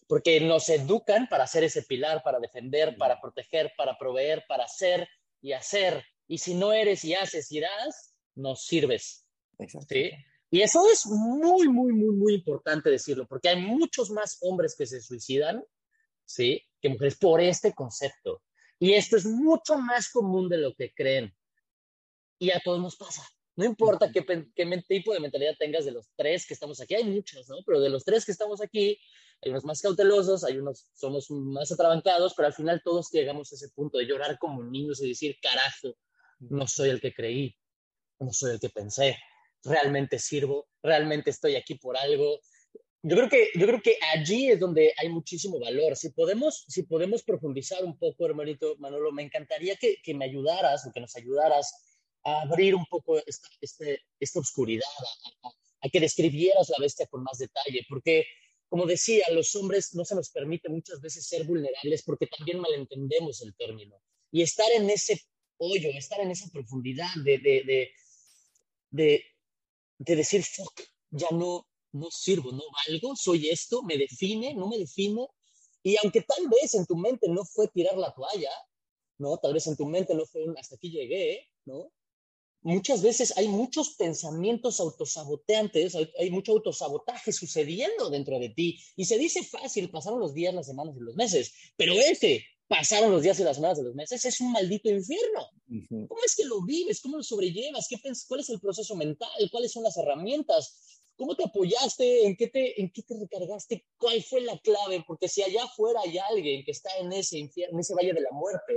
Porque nos educan para ser ese pilar, para defender, para proteger, para proveer, para hacer y hacer. Y si no eres y haces y das, no sirves. ¿sí? Y eso es muy, muy, muy, muy importante decirlo, porque hay muchos más hombres que se suicidan, ¿sí? Que mujeres por este concepto. Y esto es mucho más común de lo que creen. Y a todos nos pasa. No importa qué, qué, tipo de mentalidad tengas de los tres que estamos aquí, hay muchos, ¿no? Pero de los tres que estamos aquí, hay unos más cautelosos, hay unos somos más atrabancados, pero al final todos llegamos a ese punto de llorar como niños y decir, carajo, no soy el que creí, no soy el que pensé, realmente sirvo, realmente estoy aquí por algo. Yo creo que, yo creo que allí es donde hay muchísimo valor. Si podemos, si podemos profundizar un poco, hermanito Manolo, me encantaría que, que me ayudaras o que nos ayudaras a abrir un poco esta, este, esta oscuridad, a, que describieras la bestia con más detalle, porque, como decía, los hombres no se nos permite muchas veces ser vulnerables porque también malentendemos el término. Y estar en ese hoyo, estar en esa profundidad de, de, de, de, de decir, fuck, ya no, no sirvo, no valgo, soy esto, me define, no me define. Y aunque tal vez en tu mente no fue tirar la toalla, ¿no? Tal vez en tu mente no fue hasta aquí llegué, ¿no? Muchas veces hay muchos pensamientos autosaboteantes, hay, mucho autosabotaje sucediendo dentro de ti. Y se dice fácil, pasaron los días, las semanas y los meses, pero ese, pasaron los días y las semanas y los meses, es un maldito infierno. ¿Cómo es que lo vives? ¿Cómo lo sobrellevas? ¿Qué ¿Cuál es el proceso mental? ¿Cuáles son las herramientas? ¿Cómo te apoyaste? ¿En qué te, ¿En qué te recargaste? ¿Cuál fue la clave? Porque si allá afuera hay alguien que está en ese infierno, en ese valle de la muerte,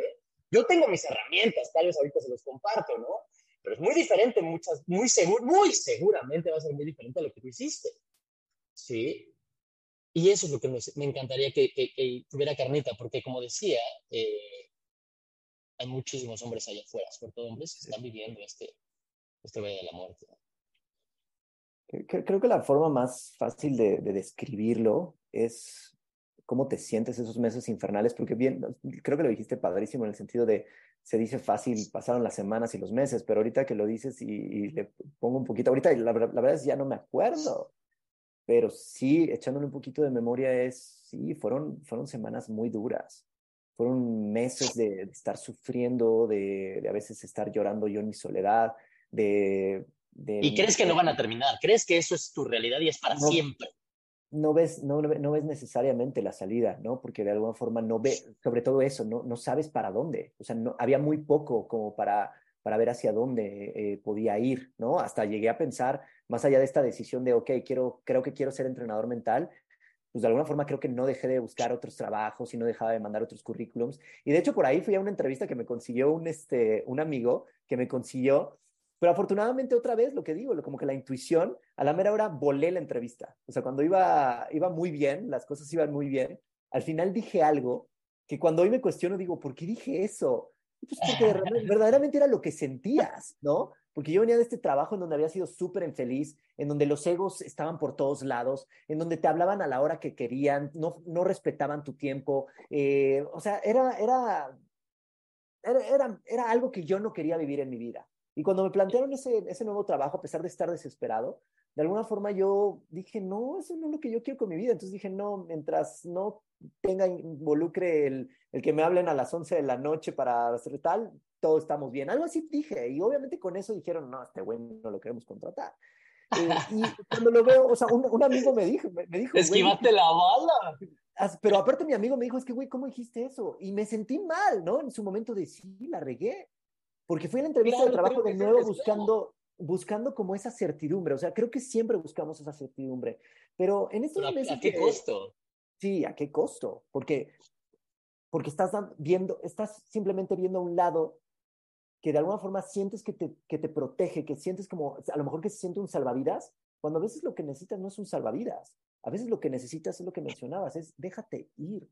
yo tengo mis herramientas, tal vez ahorita se los comparto, ¿no? Es muy diferente, muchas, muy, seguro, muy seguramente va a ser muy diferente a lo que tú hiciste. ¿Sí? Y eso es lo que me, me encantaría que, que, tuviera carnita, porque como decía, eh, hay muchísimos hombres allá afuera, sobre todo hombres que están viviendo este, este valle de la muerte. Creo que la forma más fácil de, describirlo es cómo te sientes esos meses infernales, porque bien, creo que lo dijiste padrísimo en el sentido de, se dice fácil, pasaron las semanas y los meses, pero ahorita que lo dices y, le pongo un poquito, ahorita la, la, verdad es ya no me acuerdo, pero sí, echándole un poquito de memoria es, sí, fueron, fueron semanas muy duras, fueron meses de, estar sufriendo, de, de a veces estar llorando yo en mi soledad, de ¿Y crees que no van a terminar? ¿Crees que eso es tu realidad y es para siempre? No ves, no, no, ves necesariamente la salida, ¿no? Porque de alguna forma no ves, sobre todo eso, no, no sabes para dónde. O sea, no, había muy poco como para, para ver hacia dónde eh, podía ir, ¿no? Hasta llegué a pensar, más allá de esta decisión de, ok, quiero, creo que quiero ser entrenador mental, pues de alguna forma creo que no dejé de buscar otros trabajos y no dejaba de mandar otros currículums. Y de hecho por ahí fui a una entrevista que me consiguió un, este, un amigo que me consiguió pero afortunadamente otra vez lo que digo, como que la intuición, a la mera hora volé la entrevista. O sea, cuando iba, iba muy bien, las cosas iban muy bien, al final dije algo que cuando hoy me cuestiono digo, ¿por qué dije eso? Pues porque verdaderamente era lo que sentías, ¿no? Porque yo venía de este trabajo en donde había sido súper infeliz, en donde los egos estaban por todos lados, en donde te hablaban a la hora que querían, no, no respetaban tu tiempo. Eh, o sea, era, era, era, era, era algo que yo no quería vivir en mi vida. Y cuando me plantearon ese, ese nuevo trabajo, a pesar de estar desesperado, de alguna forma yo dije, no, eso no es lo que yo quiero con mi vida. Entonces dije, no, mientras no tenga, involucre el, el que me hablen a las 11 de la noche para hacer tal, todo estamos bien. Algo así dije. Y obviamente con eso dijeron, no, este güey no lo queremos contratar. Eh, y cuando lo veo, o sea, un, un amigo me dijo, me, dijo, esquivate la bala. Pero aparte mi amigo me dijo, es que, güey, ¿cómo dijiste eso? Y me sentí mal, ¿no? En su momento de, sí, la regué porque fui a la entrevista de trabajo de nuevo buscando, buscando como esa certidumbre. O sea, creo que siempre buscamos esa certidumbre. Pero en estos meses... ¿A qué costo? Sí, ¿a qué costo? Porque, porque estás viendo, estás simplemente viendo a un lado que de alguna forma sientes que te, que te protege, que sientes como, a lo mejor que se siente un salvavidas, cuando a veces lo que necesitas no es un salvavidas. A veces lo que necesitas es lo que mencionabas, es déjate ir,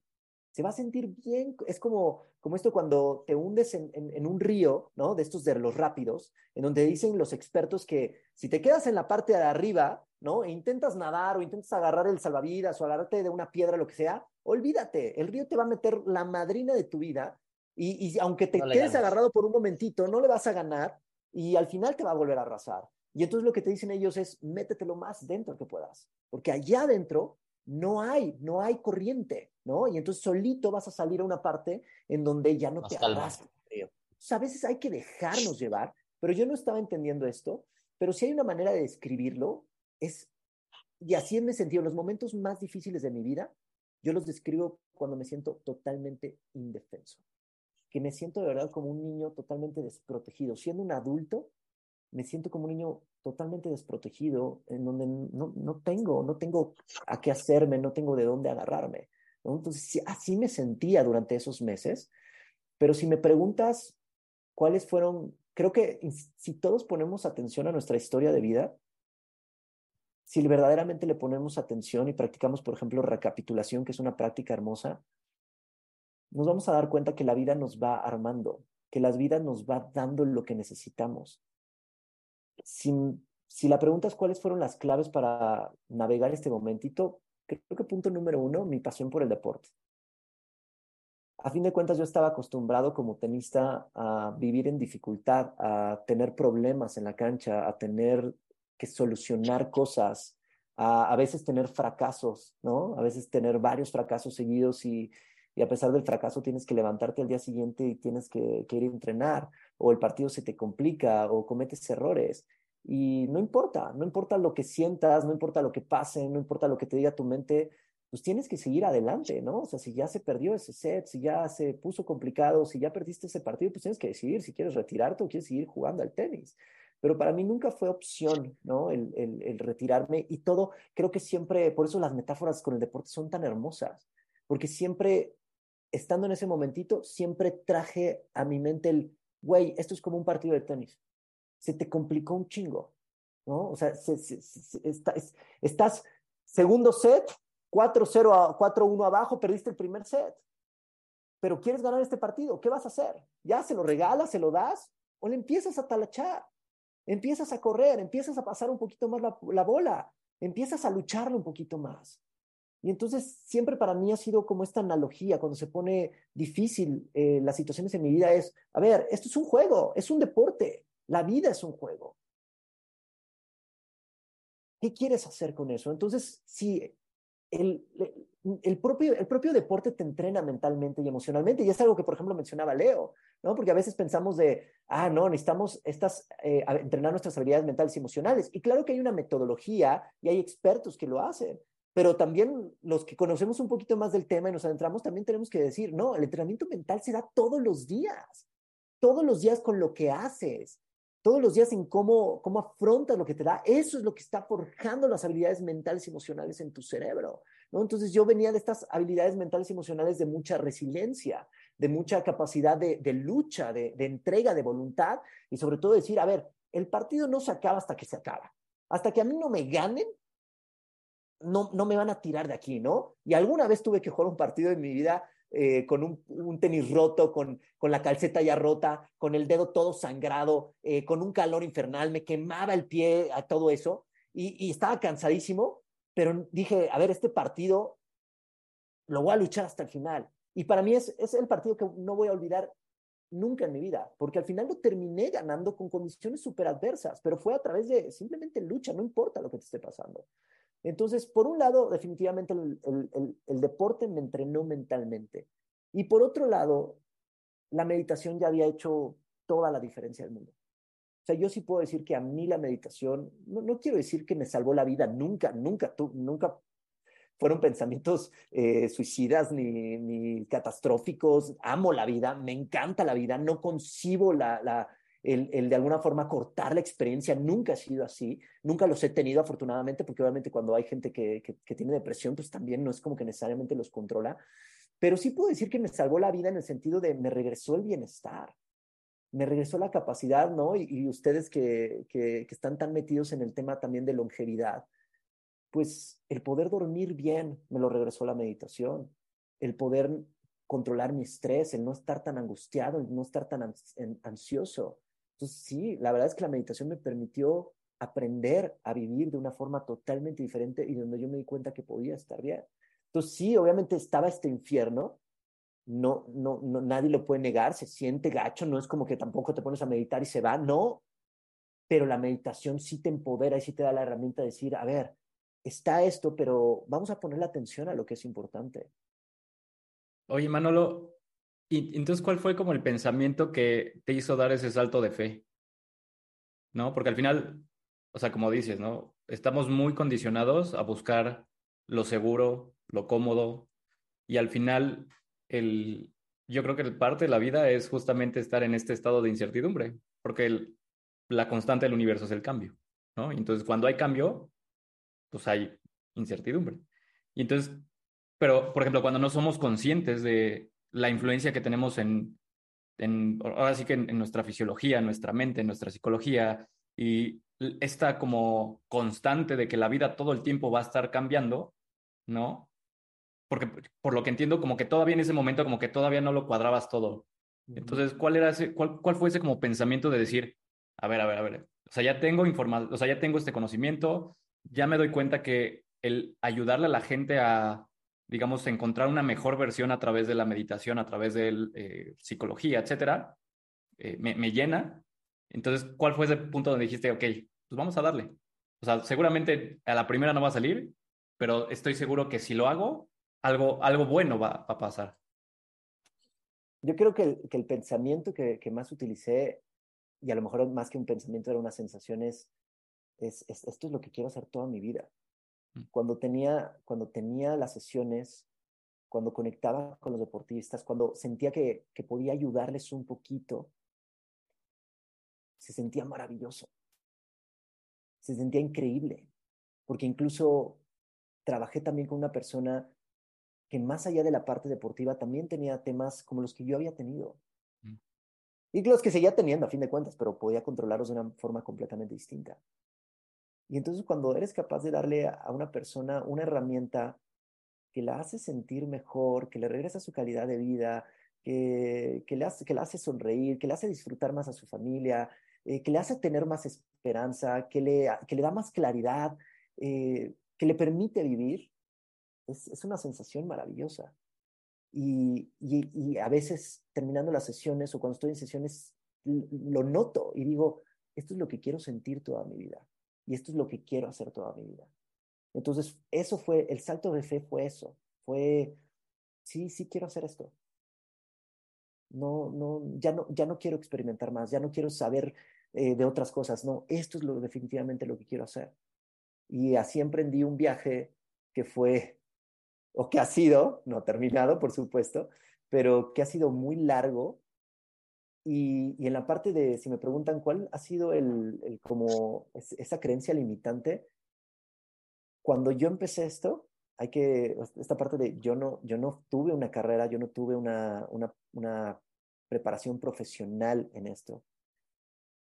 se va a sentir bien. Es como, como esto cuando te hundes en, en, un río, ¿no? De estos de los rápidos, en donde dicen los expertos que si te quedas en la parte de arriba, ¿no? E intentas nadar o intentas agarrar el salvavidas o agarrarte de una piedra, lo que sea, olvídate, el río te va a meter la madrina de tu vida y, y aunque te quedes agarrado por un momentito, no le vas a ganar y al final te va a volver a arrasar. Y entonces lo que te dicen ellos es, métete lo más dentro que puedas, porque allá adentro no hay, no hay corriente, ¿no? Y entonces solito vas a salir a una parte en donde ya no te arrastra. a veces hay que dejarnos llevar, pero yo no estaba entendiendo esto, pero si hay una manera de describirlo, es, y así en mi sentido, los momentos más difíciles de mi vida, yo los describo cuando me siento totalmente indefenso, que me siento de verdad como un niño totalmente desprotegido. Siendo un adulto, me siento como un niño totalmente desprotegido, en donde no, no tengo, no tengo a qué hacerme, no tengo de dónde agarrarme. Entonces, así me sentía durante esos meses, pero si me preguntas cuáles fueron, creo que si todos ponemos atención a nuestra historia de vida, si verdaderamente le ponemos atención y practicamos, por ejemplo, recapitulación, que es una práctica hermosa, nos vamos a dar cuenta que la vida nos va armando, que la vida nos va dando lo que necesitamos si, la pregunta es cuáles fueron las claves para navegar este momentito, creo que punto número uno, mi pasión por el deporte. A fin de cuentas, yo estaba acostumbrado como tenista a vivir en dificultad, a tener problemas en la cancha, a tener que solucionar cosas, a, a veces tener fracasos, ¿no? A veces tener varios fracasos seguidos y, y a pesar del fracaso tienes que levantarte al día siguiente y tienes que, ir a entrenar, o el partido se te complica, o cometes errores. Y no importa, no importa lo que sientas, no importa lo que pase, no importa lo que te diga tu mente, pues tienes que seguir adelante, ¿no? O sea, si ya se perdió ese set, si ya se puso complicado, si ya perdiste ese partido, pues tienes que decidir si quieres retirarte o quieres seguir jugando al tenis. pero para mí nunca fue opción, ¿no? El, el, el, retirarme y todo, creo que siempre, por eso las metáforas con el deporte son tan hermosas, porque siempre, estando en ese momentito, siempre traje a mi mente el, güey, esto es como un partido de tenis, se te complicó un chingo, ¿no? O sea, se, estás, estás segundo set, 4-0 4-1 abajo, perdiste el primer set. Pero quieres ganar este partido, ¿qué vas a hacer? ¿Ya se lo regalas, se lo das? ¿O le empiezas a talachar? Empiezas a correr, empiezas a pasar un poquito más la, la bola, empiezas a lucharlo un poquito más. Y entonces siempre para mí ha sido como esta analogía, cuando se pone difícil eh, las situaciones en mi vida, es, a ver, esto es un juego, es un deporte, la vida es un juego. ¿Qué quieres hacer con eso? Entonces, si el, el, propio, el propio deporte te entrena mentalmente y emocionalmente, y es algo que, por ejemplo, mencionaba Leo, ¿no? Porque a veces pensamos de, ah, no, necesitamos estas, eh, entrenar nuestras habilidades mentales y emocionales. Y claro que hay una metodología y hay expertos que lo hacen, pero también los que conocemos un poquito más del tema y nos adentramos, también tenemos que decir, no, el entrenamiento mental se da todos los días, todos los días con lo que haces, todos los días en cómo, cómo afrontas lo que te da. Eso es lo que está forjando las habilidades mentales y emocionales en tu cerebro. ¿no? Entonces yo venía de estas habilidades mentales y emocionales de mucha resiliencia, de mucha capacidad de, lucha, de, de, entrega, de voluntad y sobre todo decir, a ver, el partido no se acaba hasta que se acaba. Hasta que a mí no me ganen, no, no me van a tirar de aquí, ¿no? Y alguna vez tuve que jugar un partido en mi vida eh, con un, tenis roto, con, con la calceta ya rota, con el dedo todo sangrado, eh, con un calor infernal, me quemaba el pie a todo eso y, y, estaba cansadísimo, pero dije, a ver, este partido lo voy a luchar hasta el final. Y para mí es, es el partido que no voy a olvidar nunca en mi vida, porque al final lo terminé ganando con condiciones súper adversas, pero fue a través de simplemente lucha, no importa lo que te esté pasando. Entonces, por un lado, definitivamente el, deporte me entrenó mentalmente. Y por otro lado, la meditación ya había hecho toda la diferencia del mundo. O sea, yo sí puedo decir que a mí la meditación, no, no quiero decir que me salvó la vida, nunca, nunca, nunca fueron pensamientos eh, suicidas ni, ni, catastróficos. Amo la vida, me encanta la vida, no concibo la, el, el, de alguna forma cortar la experiencia, nunca ha sido así, nunca los he tenido afortunadamente, porque obviamente cuando hay gente que, que, tiene depresión, pues también no es como que necesariamente los controla, pero sí puedo decir que me salvó la vida en el sentido de me regresó el bienestar, me regresó la capacidad, ¿no? Y, y ustedes que, que, que están tan metidos en el tema también de longevidad, pues el poder dormir bien me lo regresó la meditación, el poder controlar mi estrés, el no estar tan angustiado, el no estar tan ansioso, entonces, sí, la verdad es que la meditación me permitió aprender a vivir de una forma totalmente diferente y donde yo me di cuenta que podía estar bien. Entonces, sí, obviamente estaba este infierno, no, no, no, nadie lo puede negar, se siente gacho, no es como que tampoco te pones a meditar y se va, no, pero la meditación sí te empodera y sí te da la herramienta de decir, a ver, está esto, pero vamos a ponerle atención a lo que es importante. Oye, Manolo, y entonces, ¿cuál fue como el pensamiento que te hizo dar ese salto de fe? ¿No? Porque al final, o sea, como dices, ¿no? Estamos muy condicionados a buscar lo seguro, lo cómodo, y al final, el, yo creo que parte de la vida es justamente estar en este estado de incertidumbre, porque el, la constante del universo es el cambio, ¿no? Entonces, cuando hay cambio, pues hay incertidumbre. Y entonces, pero, por ejemplo, cuando no somos conscientes de, la influencia que tenemos en, en ahora sí que en, en, nuestra fisiología, en nuestra mente, en nuestra psicología, y esta como constante de que la vida todo el tiempo va a estar cambiando, ¿no? Porque por lo que entiendo, como que todavía en ese momento, como que todavía no lo cuadrabas todo. Entonces, ¿cuál era ese, cuál, cuál fue ese como pensamiento de decir, a ver, a ver, a ver, o sea, ya tengo información, o sea, ya tengo este conocimiento, ya me doy cuenta que el ayudarle a la gente a digamos, encontrar una mejor versión a través de la meditación, a través de eh, psicología, etcétera, eh, me, me, llena. Entonces, ¿cuál fue ese punto donde dijiste, ok, pues vamos a darle? O sea, seguramente a la primera no va a salir, pero estoy seguro que si lo hago, algo, algo bueno va, va a pasar. Yo creo que el, que el pensamiento que, que, más utilicé, y a lo mejor más que un pensamiento era una sensación, es, es, es esto es lo que quiero hacer toda mi vida. Mm. Cuando tenía, cuando tenía las sesiones, cuando conectaba con los deportistas, cuando sentía que, que podía ayudarles un poquito, se sentía maravilloso. se sentía increíble, porque incluso trabajé también con una persona que más allá de la parte deportiva también tenía temas como los que yo había tenido. Mm. Y los que seguía teniendo a fin de cuentas, pero podía controlarlos de una forma completamente distinta. Y entonces cuando eres capaz de darle a una persona una herramienta que la hace sentir mejor, que le regresa su calidad de vida, que, que, le hace, que la hace sonreír, que le hace disfrutar más a su familia, eh, que le hace tener más esperanza, que le, que le da más claridad, eh, que le permite vivir, es, una sensación maravillosa. Y, y, y, a veces terminando las sesiones o cuando estoy en sesiones, lo noto y digo, esto es lo que quiero sentir toda mi vida y esto es lo que quiero hacer toda mi vida. Entonces, eso fue, el salto de fe fue eso, fue, sí, sí quiero hacer esto. No, no, ya no, ya no quiero experimentar más, ya no quiero saber eh, de otras cosas, no, esto es lo, definitivamente lo que quiero hacer. Y así emprendí un viaje que fue, o que ha sido, no terminado, por supuesto, pero que ha sido muy largo. Y, en la parte de, si me preguntan cuál ha sido el, como esa creencia limitante, cuando yo empecé esto, hay que, esta parte de yo no, yo no tuve una carrera, yo no tuve una, una preparación profesional en esto.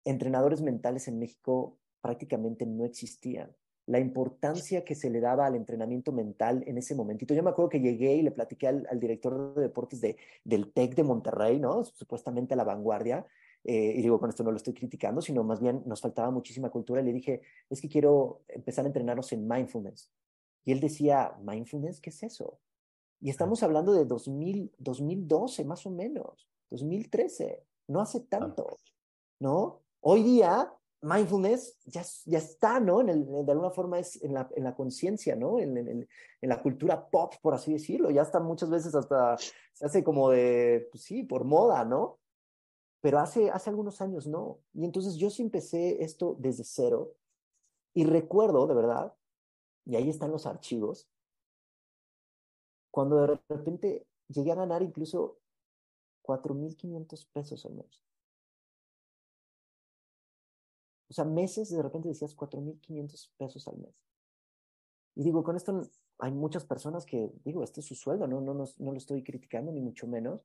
Entrenadores mentales en México prácticamente no existían. La importancia que se le daba al entrenamiento mental en ese momentito. Yo me acuerdo que llegué y le platiqué al, al director de deportes de, del TEC de Monterrey, ¿no? Supuestamente a la vanguardia, eh, y digo, con esto no lo estoy criticando, sino más bien nos faltaba muchísima cultura. Y le dije, es que quiero empezar a entrenarnos en mindfulness. Y él decía, mindfulness, ¿qué es eso? Y estamos hablando de 2000, 2012 más o menos, 2013, no hace tanto, ¿no? Hoy día, mindfulness ya, ya está, ¿no? En el, de alguna forma es en la, en la conciencia, ¿no? En, en, en, la cultura pop, por así decirlo. Ya está muchas veces hasta, se hace como de, pues sí, por moda, ¿no? pero hace, hace algunos años no. Y entonces yo sí empecé esto desde cero y recuerdo, de verdad, y ahí están los archivos, cuando de repente llegué a ganar incluso 4.500 pesos al mes. Sea, meses de repente decías 4.500 pesos al mes. Y digo, con esto hay muchas personas que, digo, este es su sueldo, no, no, no, no lo estoy criticando ni mucho menos,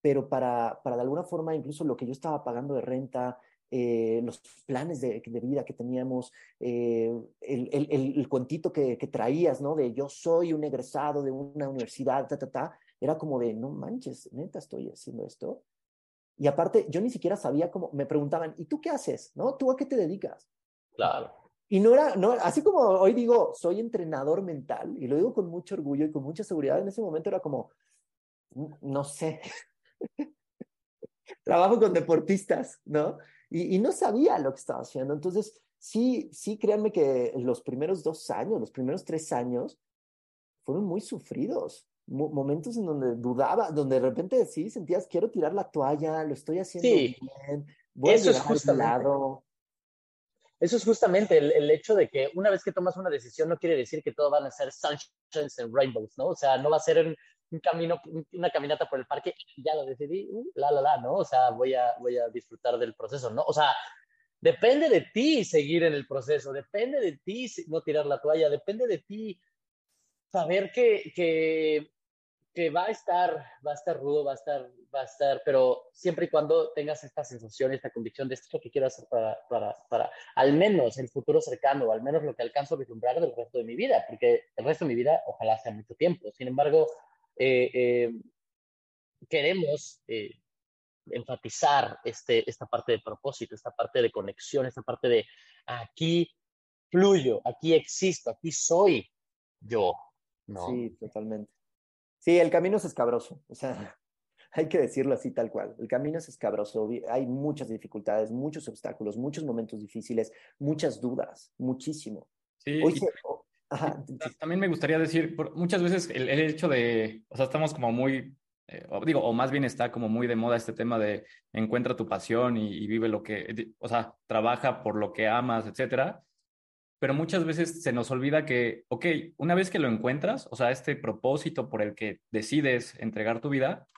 pero para, para de alguna forma incluso lo que yo estaba pagando de renta, eh, los planes de, de, vida que teníamos, eh, el, el, el, cuentito que, que, traías, ¿no? De yo soy un egresado de una universidad, ta, ta, ta, era como de, no manches, neta estoy haciendo esto. Y aparte, yo ni siquiera sabía cómo, me preguntaban, ¿y tú qué haces? ¿No? ¿Tú a qué te dedicas? Claro. Y no era, no, así como hoy digo, soy entrenador mental, y lo digo con mucho orgullo y con mucha seguridad, en ese momento era como, no sé, trabajo con deportistas, ¿no? Y, y, no sabía lo que estaba haciendo. Entonces, sí, sí, créanme que los primeros dos años, los primeros tres años, fueron muy sufridos. Momentos en donde dudaba, donde de repente sí sentías, quiero tirar la toalla, lo estoy haciendo bien, voy Eso a es justamente, lado. Eso es justamente el, el, hecho de que una vez que tomas una decisión no quiere decir que todo van a ser sunshines and rainbows, ¿no? O sea, no va a ser un, un camino, una caminata por el parque, ya lo decidí, uh, la, la, la, ¿no? O sea, voy a, voy a disfrutar del proceso, ¿no? O sea, depende de ti seguir en el proceso, depende de ti no tirar la toalla, depende de ti saber que, que, que va a estar, va a estar rudo, va a estar, va a estar, pero siempre y cuando tengas esta sensación, esta convicción de esto es lo que quiero hacer para, para, para al menos el futuro cercano, al menos lo que alcanzo a vislumbrar del resto de mi vida, porque el resto de mi vida ojalá sea mucho tiempo. Sin embargo, eh, eh, queremos eh, enfatizar este, esta parte de propósito, esta parte de conexión, esta parte de aquí fluyo, aquí existo, aquí soy yo. Sí, totalmente. Sí, el camino es escabroso, o sea, hay que decirlo así tal cual. El camino es escabroso, hay muchas dificultades, muchos obstáculos, muchos momentos difíciles, muchas dudas, muchísimo. Sí, Hoy se, Ajá. También me gustaría decir, muchas veces el, el, hecho de, o sea, estamos como muy, eh, o digo, o más bien está como muy de moda este tema de encuentra tu pasión y, y, vive lo que, o sea, trabaja por lo que amas, etcétera. Pero muchas veces se nos olvida que, ok, una vez que lo encuentras, o sea, este propósito por el que decides entregar tu vida,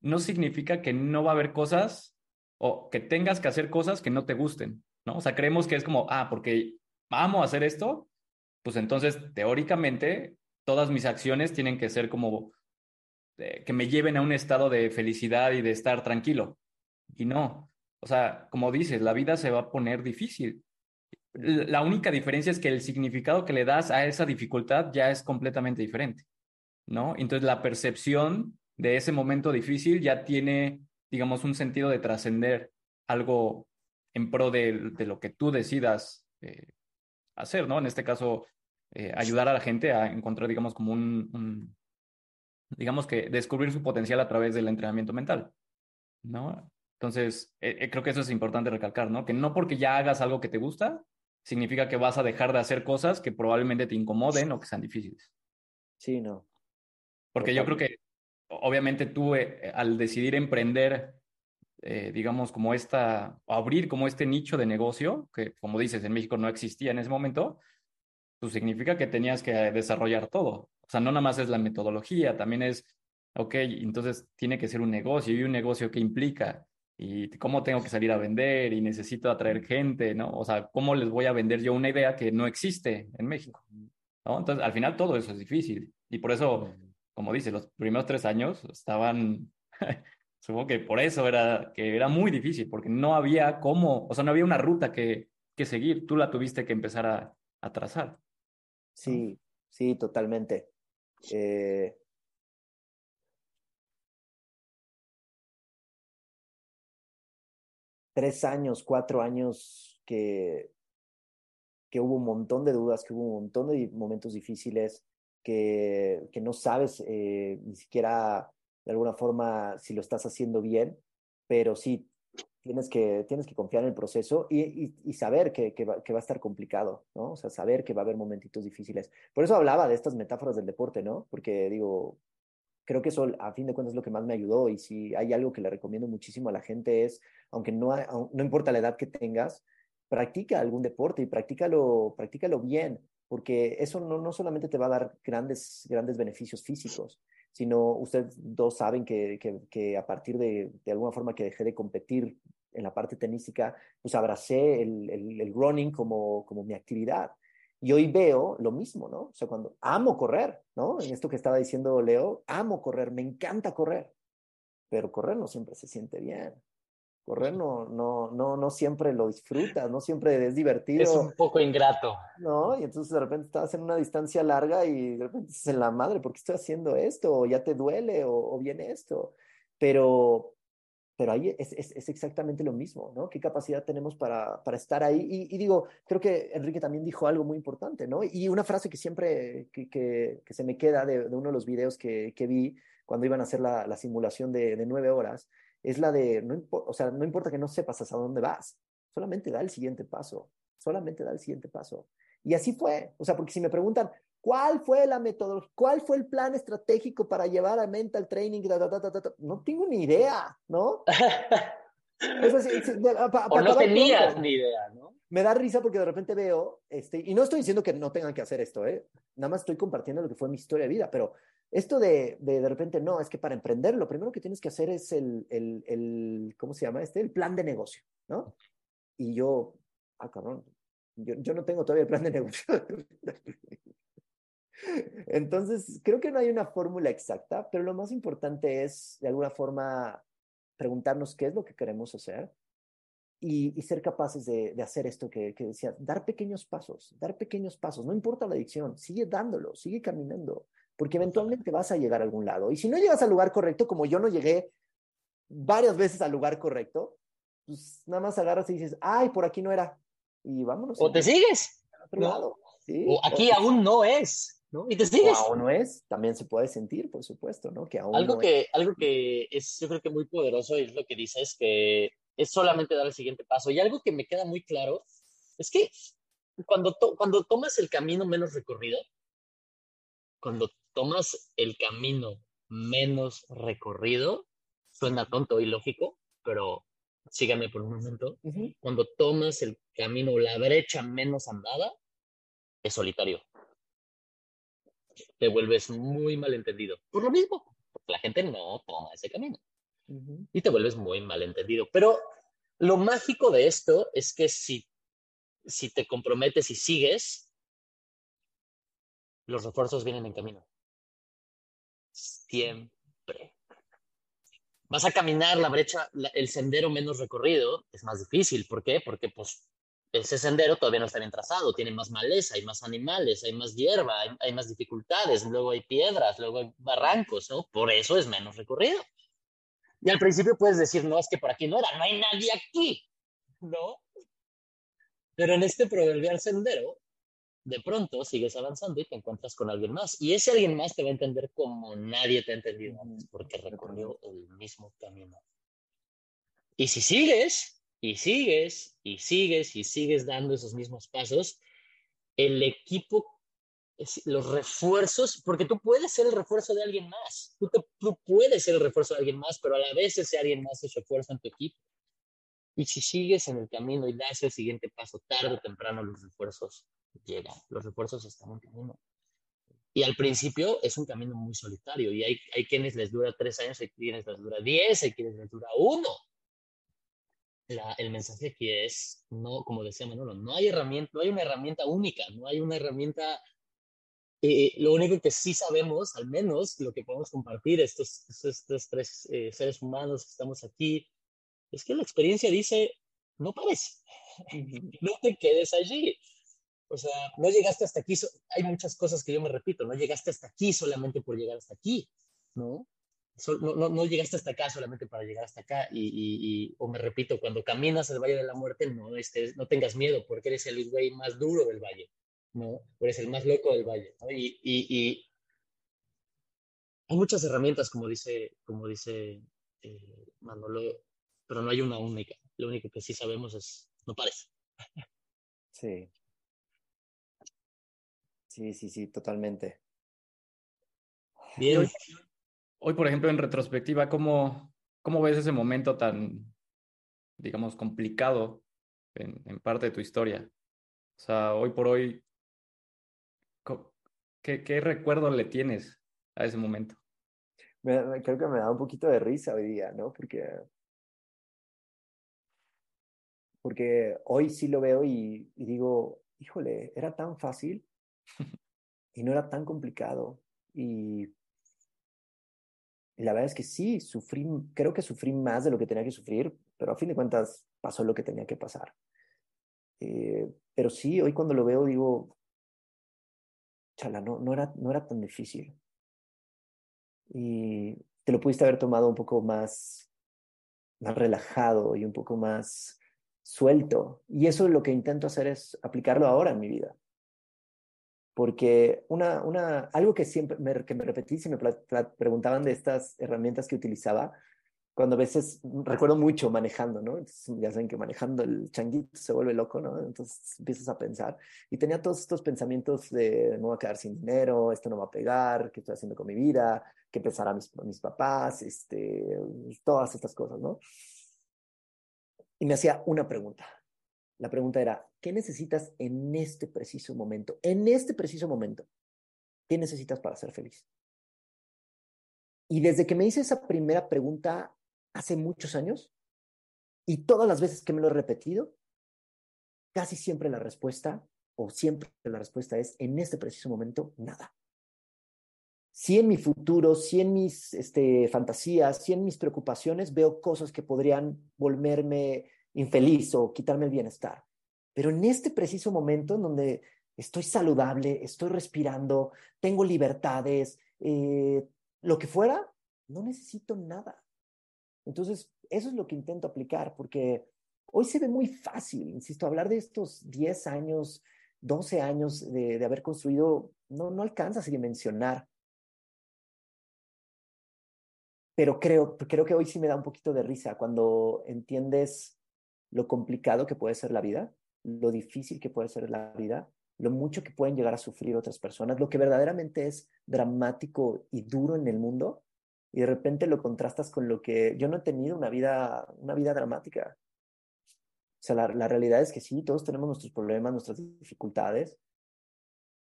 no significa que no va a haber cosas o que tengas que hacer cosas que no te gusten, ¿no? O sea, creemos que es como, ah, porque amo hacer esto, pues entonces teóricamente todas mis acciones tienen que ser como eh, que me lleven a un estado de felicidad y de estar tranquilo. Y no, o sea, como dices, la vida se va a poner difícil. La única diferencia es que el significado que le das a esa dificultad ya es completamente diferente, ¿no? Entonces la percepción de ese momento difícil ya tiene, digamos, un sentido de trascender algo en pro de, lo que tú decidas eh, hacer, ¿no? En este caso, eh, ayudar a la gente a encontrar, digamos, como un, digamos que descubrir su potencial a través del entrenamiento mental, ¿no? Entonces, eh, creo que eso es importante recalcar, ¿no? Que no porque ya hagas algo que te gusta, significa que vas a dejar de hacer cosas que probablemente te incomoden o que sean difíciles. Sí, no. Porque yo creo que, obviamente, tú al decidir emprender eh, digamos, como esta, abrir como este nicho de negocio, que como dices, en México no existía en ese momento, pues significa que tenías que desarrollar todo. O sea, no nada más es la metodología, también es, ok, entonces tiene que ser un negocio y un negocio que implica y cómo tengo que salir a vender y necesito atraer gente, ¿no? O sea, ¿cómo les voy a vender yo una idea que no existe en México? ¿no? Entonces, al final todo eso es difícil y por eso, como dice, los primeros tres años estaban Supongo que por eso era, que era muy difícil, porque no había cómo, o sea, no había una ruta que, que seguir, tú la tuviste que empezar a, a trazar. Sí, sí, totalmente. Eh... Tres años, cuatro años que, que hubo un montón de dudas, que hubo un montón de momentos difíciles, que, que no sabes eh, ni siquiera de alguna forma si lo estás haciendo bien, pero sí, tienes que, tienes que confiar en el proceso y, y, saber que, que, va, que, va, a estar complicado, ¿no? O sea, saber que va a haber momentitos difíciles. Por eso hablaba de estas metáforas del deporte, ¿no? Porque digo, creo que eso a fin de cuentas es lo que más me ayudó y si hay algo que le recomiendo muchísimo a la gente es, aunque no, no importa la edad que tengas, practica algún deporte y practícalo, practícalo bien, porque eso no, no solamente te va a dar grandes, grandes beneficios físicos, sino ustedes dos saben que, que, a partir de, de, alguna forma que dejé de competir en la parte tenística, pues abracé el, el, running como, como mi actividad. Y hoy veo lo mismo, ¿no? O sea, cuando amo correr, ¿no? En esto que estaba diciendo Leo, amo correr, me encanta correr, pero correr no siempre se siente bien. Correr no, no, no, no siempre lo disfrutas, no siempre es divertido. Es un poco ingrato. No, y entonces de repente estás en una distancia larga y de repente dices en la madre, ¿por qué estoy haciendo esto? O ya te duele, o, o viene esto. Pero, pero ahí es, es, es, exactamente lo mismo, ¿no? ¿Qué capacidad tenemos para, para estar ahí? Y, digo, creo que Enrique también dijo algo muy importante, ¿no? Y una frase que siempre, que, que, que se me queda de, de, uno de los videos que, que vi cuando iban a hacer la, la simulación de, de nueve horas, es la de, no o sea, no importa que no sepas hasta dónde vas, solamente da el siguiente paso, solamente da el siguiente paso. Y así fue, o sea, porque si me preguntan, ¿cuál fue la metodología, cuál fue el plan estratégico para llevar a mental training? no tengo ni idea, ¿no? o no tenías ni idea, ¿no? Me da risa porque de repente veo, este, y no estoy diciendo que no tengan que hacer esto, ¿eh? Nada más estoy compartiendo lo que fue mi historia de vida, pero esto de, de, de repente, no, es que para emprender lo primero que tienes que hacer es el, el, el ¿cómo se llama este? El plan de negocio, ¿no? Y yo, ah, cabrón, yo, yo no tengo todavía el plan de negocio. Entonces, creo que no hay una fórmula exacta, pero lo más importante es, de alguna forma, preguntarnos qué es lo que queremos hacer y, y ser capaces de, de hacer esto que, que, decía, dar pequeños pasos, dar pequeños pasos, no importa la adicción, sigue dándolo, sigue caminando, porque eventualmente vas a llegar a algún lado. Y si no llegas al lugar correcto, como yo no llegué varias veces al lugar correcto, pues nada más agarras y dices, ay, por aquí no era. Y vámonos. O te sigues. Lado. ¿Sí? O aquí aún no es. ¿No? Y te sigues. O aún no es, también se puede sentir, por supuesto, ¿no? Que aún algo no que, es. Algo que es, yo creo que muy poderoso es lo que dices, que es solamente dar el siguiente paso. Y algo que me queda muy claro es que cuando, to cuando tomas el camino menos recorrido, cuando tomas el camino menos recorrido, suena tonto y lógico, pero síganme por un momento. Uh -huh. Cuando tomas el camino, la brecha menos andada, es solitario. Te vuelves muy malentendido. Por lo mismo, porque la gente no toma ese camino. Uh -huh. Y te vuelves muy malentendido. Pero lo mágico de esto es que si si te comprometes y sigues, los refuerzos vienen en camino. Siempre. Vas a caminar la brecha, el sendero menos recorrido, es más difícil. ¿Por qué? Porque pues ese sendero todavía no está bien trazado, tiene más maleza, hay más animales, hay más hierba, hay, hay, más dificultades, luego hay piedras, luego hay barrancos, ¿no? Por eso es menos recorrido. Y al principio puedes decir, no, es que por aquí no era, no hay nadie aquí, ¿no? Pero en este proverbial sendero, de pronto sigues avanzando y te encuentras con alguien más. Y ese alguien más te va a entender como nadie te ha entendido antes, porque recorrió el mismo camino. Y si sigues, y sigues, y sigues, y sigues dando esos mismos pasos, el equipo, los refuerzos, porque tú puedes ser el refuerzo de alguien más, tú, tú puedes ser el refuerzo de alguien más, pero a la vez ese alguien más es refuerzo en tu equipo. Y si sigues en el camino y das el siguiente paso, tarde o temprano los refuerzos llegan, los refuerzos están en camino. Y al principio es un camino muy solitario y hay, hay quienes les dura tres años, hay quienes les dura diez, hay quienes les dura uno. La, el mensaje aquí es, no, como decía Manolo, no hay herramienta, no hay una herramienta única, no hay una herramienta eh, lo único que sí sabemos, al menos lo que podemos compartir estos, estos, tres eh, seres humanos que estamos aquí, es que la experiencia dice, no parece, no te quedes allí. O sea, no llegaste hasta aquí, hay muchas cosas que yo me repito, no llegaste hasta aquí solamente por llegar hasta aquí, ¿no? No, no, no, llegaste hasta acá solamente para llegar hasta acá. Y, y, o me repito, cuando caminas al Valle de la Muerte, no, estés, no tengas miedo, porque eres el güey más duro del valle, ¿no? eres el más loco del valle, ¿no? Y, y, hay muchas herramientas, como dice, como dice eh, Manolo, pero no hay una única. Lo único que sí sabemos es, no parece. Sí. Sí, sí, sí, totalmente. Bien. Hoy, por ejemplo, en retrospectiva, ¿cómo, ¿cómo ves ese momento tan, digamos, complicado en, en parte de tu historia? O sea, hoy por hoy, ¿qué, qué recuerdo le tienes a ese momento? Me, creo que me da un poquito de risa hoy día, ¿no? Porque porque hoy sí lo veo y, digo, híjole, era tan fácil y no era tan complicado. Y, la verdad es que sí, sufrí, creo que sufrí más de lo que tenía que sufrir, pero a fin de cuentas pasó lo que tenía que pasar. Eh, pero sí, hoy cuando lo veo digo, chala, no, no, era, no era tan difícil. Y te lo pudiste haber tomado un poco más, más relajado y un poco más suelto. Y eso es lo que intento hacer es aplicarlo ahora en mi vida. Porque una, una, algo que siempre me, que me repetí, si me preguntaban de estas herramientas que utilizaba, cuando a veces recuerdo mucho manejando, ¿no? ya saben que manejando el changuito se vuelve loco, ¿no? Entonces empiezas a pensar. Y tenía todos estos pensamientos de no voy a quedar sin dinero, esto no va a pegar, qué estoy haciendo con mi vida, qué pensará mis, mis papás, este, todas estas cosas, ¿no? y me hacía una pregunta. La pregunta era, ¿qué necesitas en este preciso momento? En este preciso momento, ¿qué necesitas para ser feliz? Y desde que me hice esa primera pregunta hace muchos años, y todas las veces que me lo he repetido, casi siempre la respuesta, o siempre la respuesta es, en este preciso momento, nada. Si en mi futuro, si en mis este, fantasías, si en mis preocupaciones veo cosas que podrían volverme infeliz o quitarme el bienestar. Pero en este preciso momento en donde estoy saludable, estoy respirando, tengo libertades, eh, lo que fuera, no necesito nada. Entonces, eso es lo que intento aplicar, porque hoy se ve muy fácil, insisto, hablar de estos 10 años, 12 años de, de haber construido, no, no alcanzas a dimensionar pero creo, creo que hoy sí me da un poquito de risa cuando entiendes lo complicado que puede ser la vida, lo difícil que puede ser la vida, lo mucho que pueden llegar a sufrir otras personas, lo que verdaderamente es dramático y duro en el mundo, y de repente lo contrastas con lo que yo no he tenido una vida, una vida dramática. O sea, la, la realidad es que sí, todos tenemos nuestros problemas, nuestras dificultades,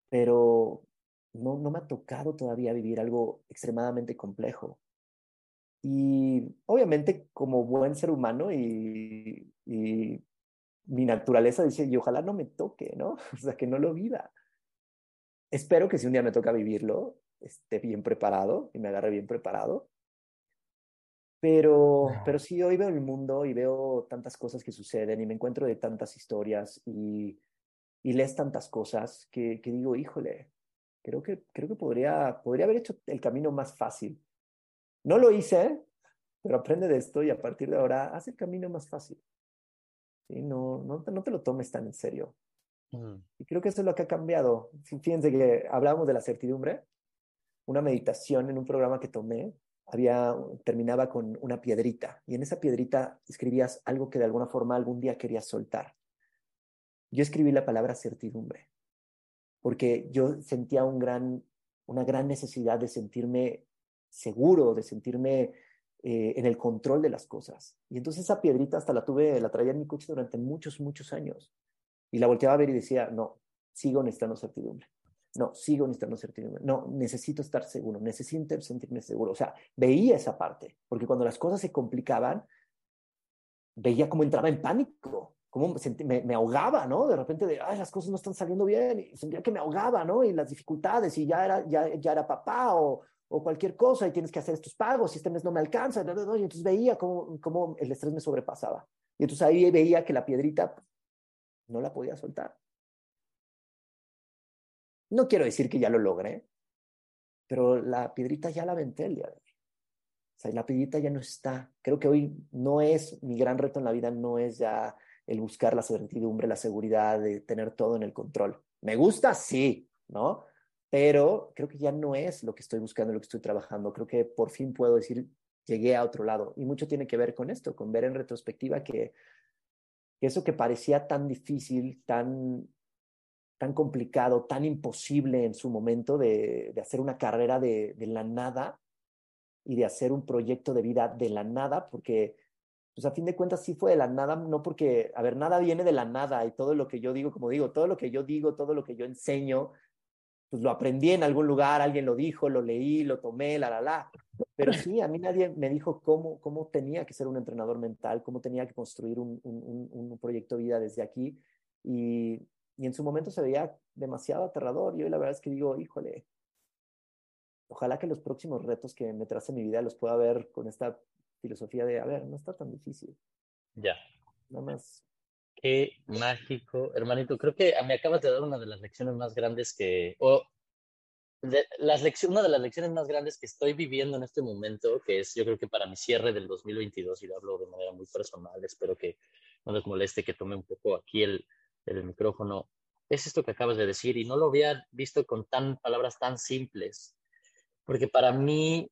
pero no, no me ha tocado todavía vivir algo extremadamente complejo. Y obviamente como buen ser humano y, y mi naturaleza dice, y ojalá no me toque, ¿no? O sea, que no lo viva. Espero que si un día me toca vivirlo, esté bien preparado y me agarre bien preparado. Pero, pero sí, hoy veo el mundo y veo tantas cosas que suceden y me encuentro de tantas historias y, y lees tantas cosas que, que, digo, híjole, creo que, creo que podría, podría haber hecho el camino más fácil. No lo hice, pero aprende de esto y a partir de ahora haz el camino más fácil. ¿Sí? No, no, no te lo tomes tan en serio. Mm. Y creo que eso es lo que ha cambiado. Fíjense que hablábamos de la certidumbre, una meditación en un programa que tomé había, terminaba con una piedrita y en esa piedrita escribías algo que de alguna forma algún día querías soltar. Yo escribí la palabra certidumbre porque yo sentía un gran, una gran necesidad de sentirme seguro, de sentirme eh, en el control de las cosas. Y entonces esa piedrita hasta la tuve, la traía en mi coche durante muchos, muchos años. Y la volteaba a ver y decía, no, sigo necesitando certidumbre. No, sigo necesitando certidumbre. No, necesito estar seguro, necesito sentirme seguro. O sea, veía esa parte, porque cuando las cosas se complicaban, veía cómo entraba en pánico, cómo me, me, ahogaba, ¿no? De repente, de, ay, las cosas no están saliendo bien, y sentía que me ahogaba, ¿no? Y las dificultades, y ya era, ya, ya era papá o, o cualquier cosa, y tienes que hacer estos pagos, y este mes no me alcanza, y entonces veía cómo, cómo el estrés me sobrepasaba. Y entonces ahí veía que la piedrita no la podía soltar. No quiero decir que ya lo logré, pero la piedrita ya la aventé el día de hoy. O sea, la piedrita ya no está. Creo que hoy no es, mi gran reto en la vida no es ya el buscar la certidumbre, la seguridad de tener todo en el control. Me gusta, sí, ¿no? Pero creo que ya no es lo que estoy buscando, lo que estoy trabajando. Creo que por fin puedo decir, llegué a otro lado. Y mucho tiene que ver con esto, con ver en retrospectiva que, eso que parecía tan difícil, tan tan complicado, tan imposible en su momento de, de hacer una carrera de, de, la nada y de hacer un proyecto de vida de la nada, porque, pues a fin de cuentas sí fue de la nada, no porque, a ver, nada viene de la nada y todo lo que yo digo, como digo, todo lo que yo digo, todo lo que yo enseño, pues lo aprendí en algún lugar, alguien lo dijo, lo leí, lo tomé, la, la, la. Pero sí, a mí nadie me dijo cómo, cómo tenía que ser un entrenador mental, cómo tenía que construir un, un, un proyecto de vida desde aquí. Y, y en su momento se veía demasiado aterrador. Y hoy la verdad es que digo, híjole, ojalá que los próximos retos que me trace mi vida los pueda ver con esta filosofía de, a ver, no está tan difícil. Ya. Nada más. Qué mágico, hermanito. Creo que me acabas de dar una de las lecciones más grandes que, o las una de las lecciones más grandes que estoy viviendo en este momento, que es yo creo que para mi cierre del 2022, y lo hablo de manera muy personal, espero que no les moleste que tome un poco aquí el, el micrófono, es esto que acabas de decir y no lo había visto con tan palabras tan simples, porque para mí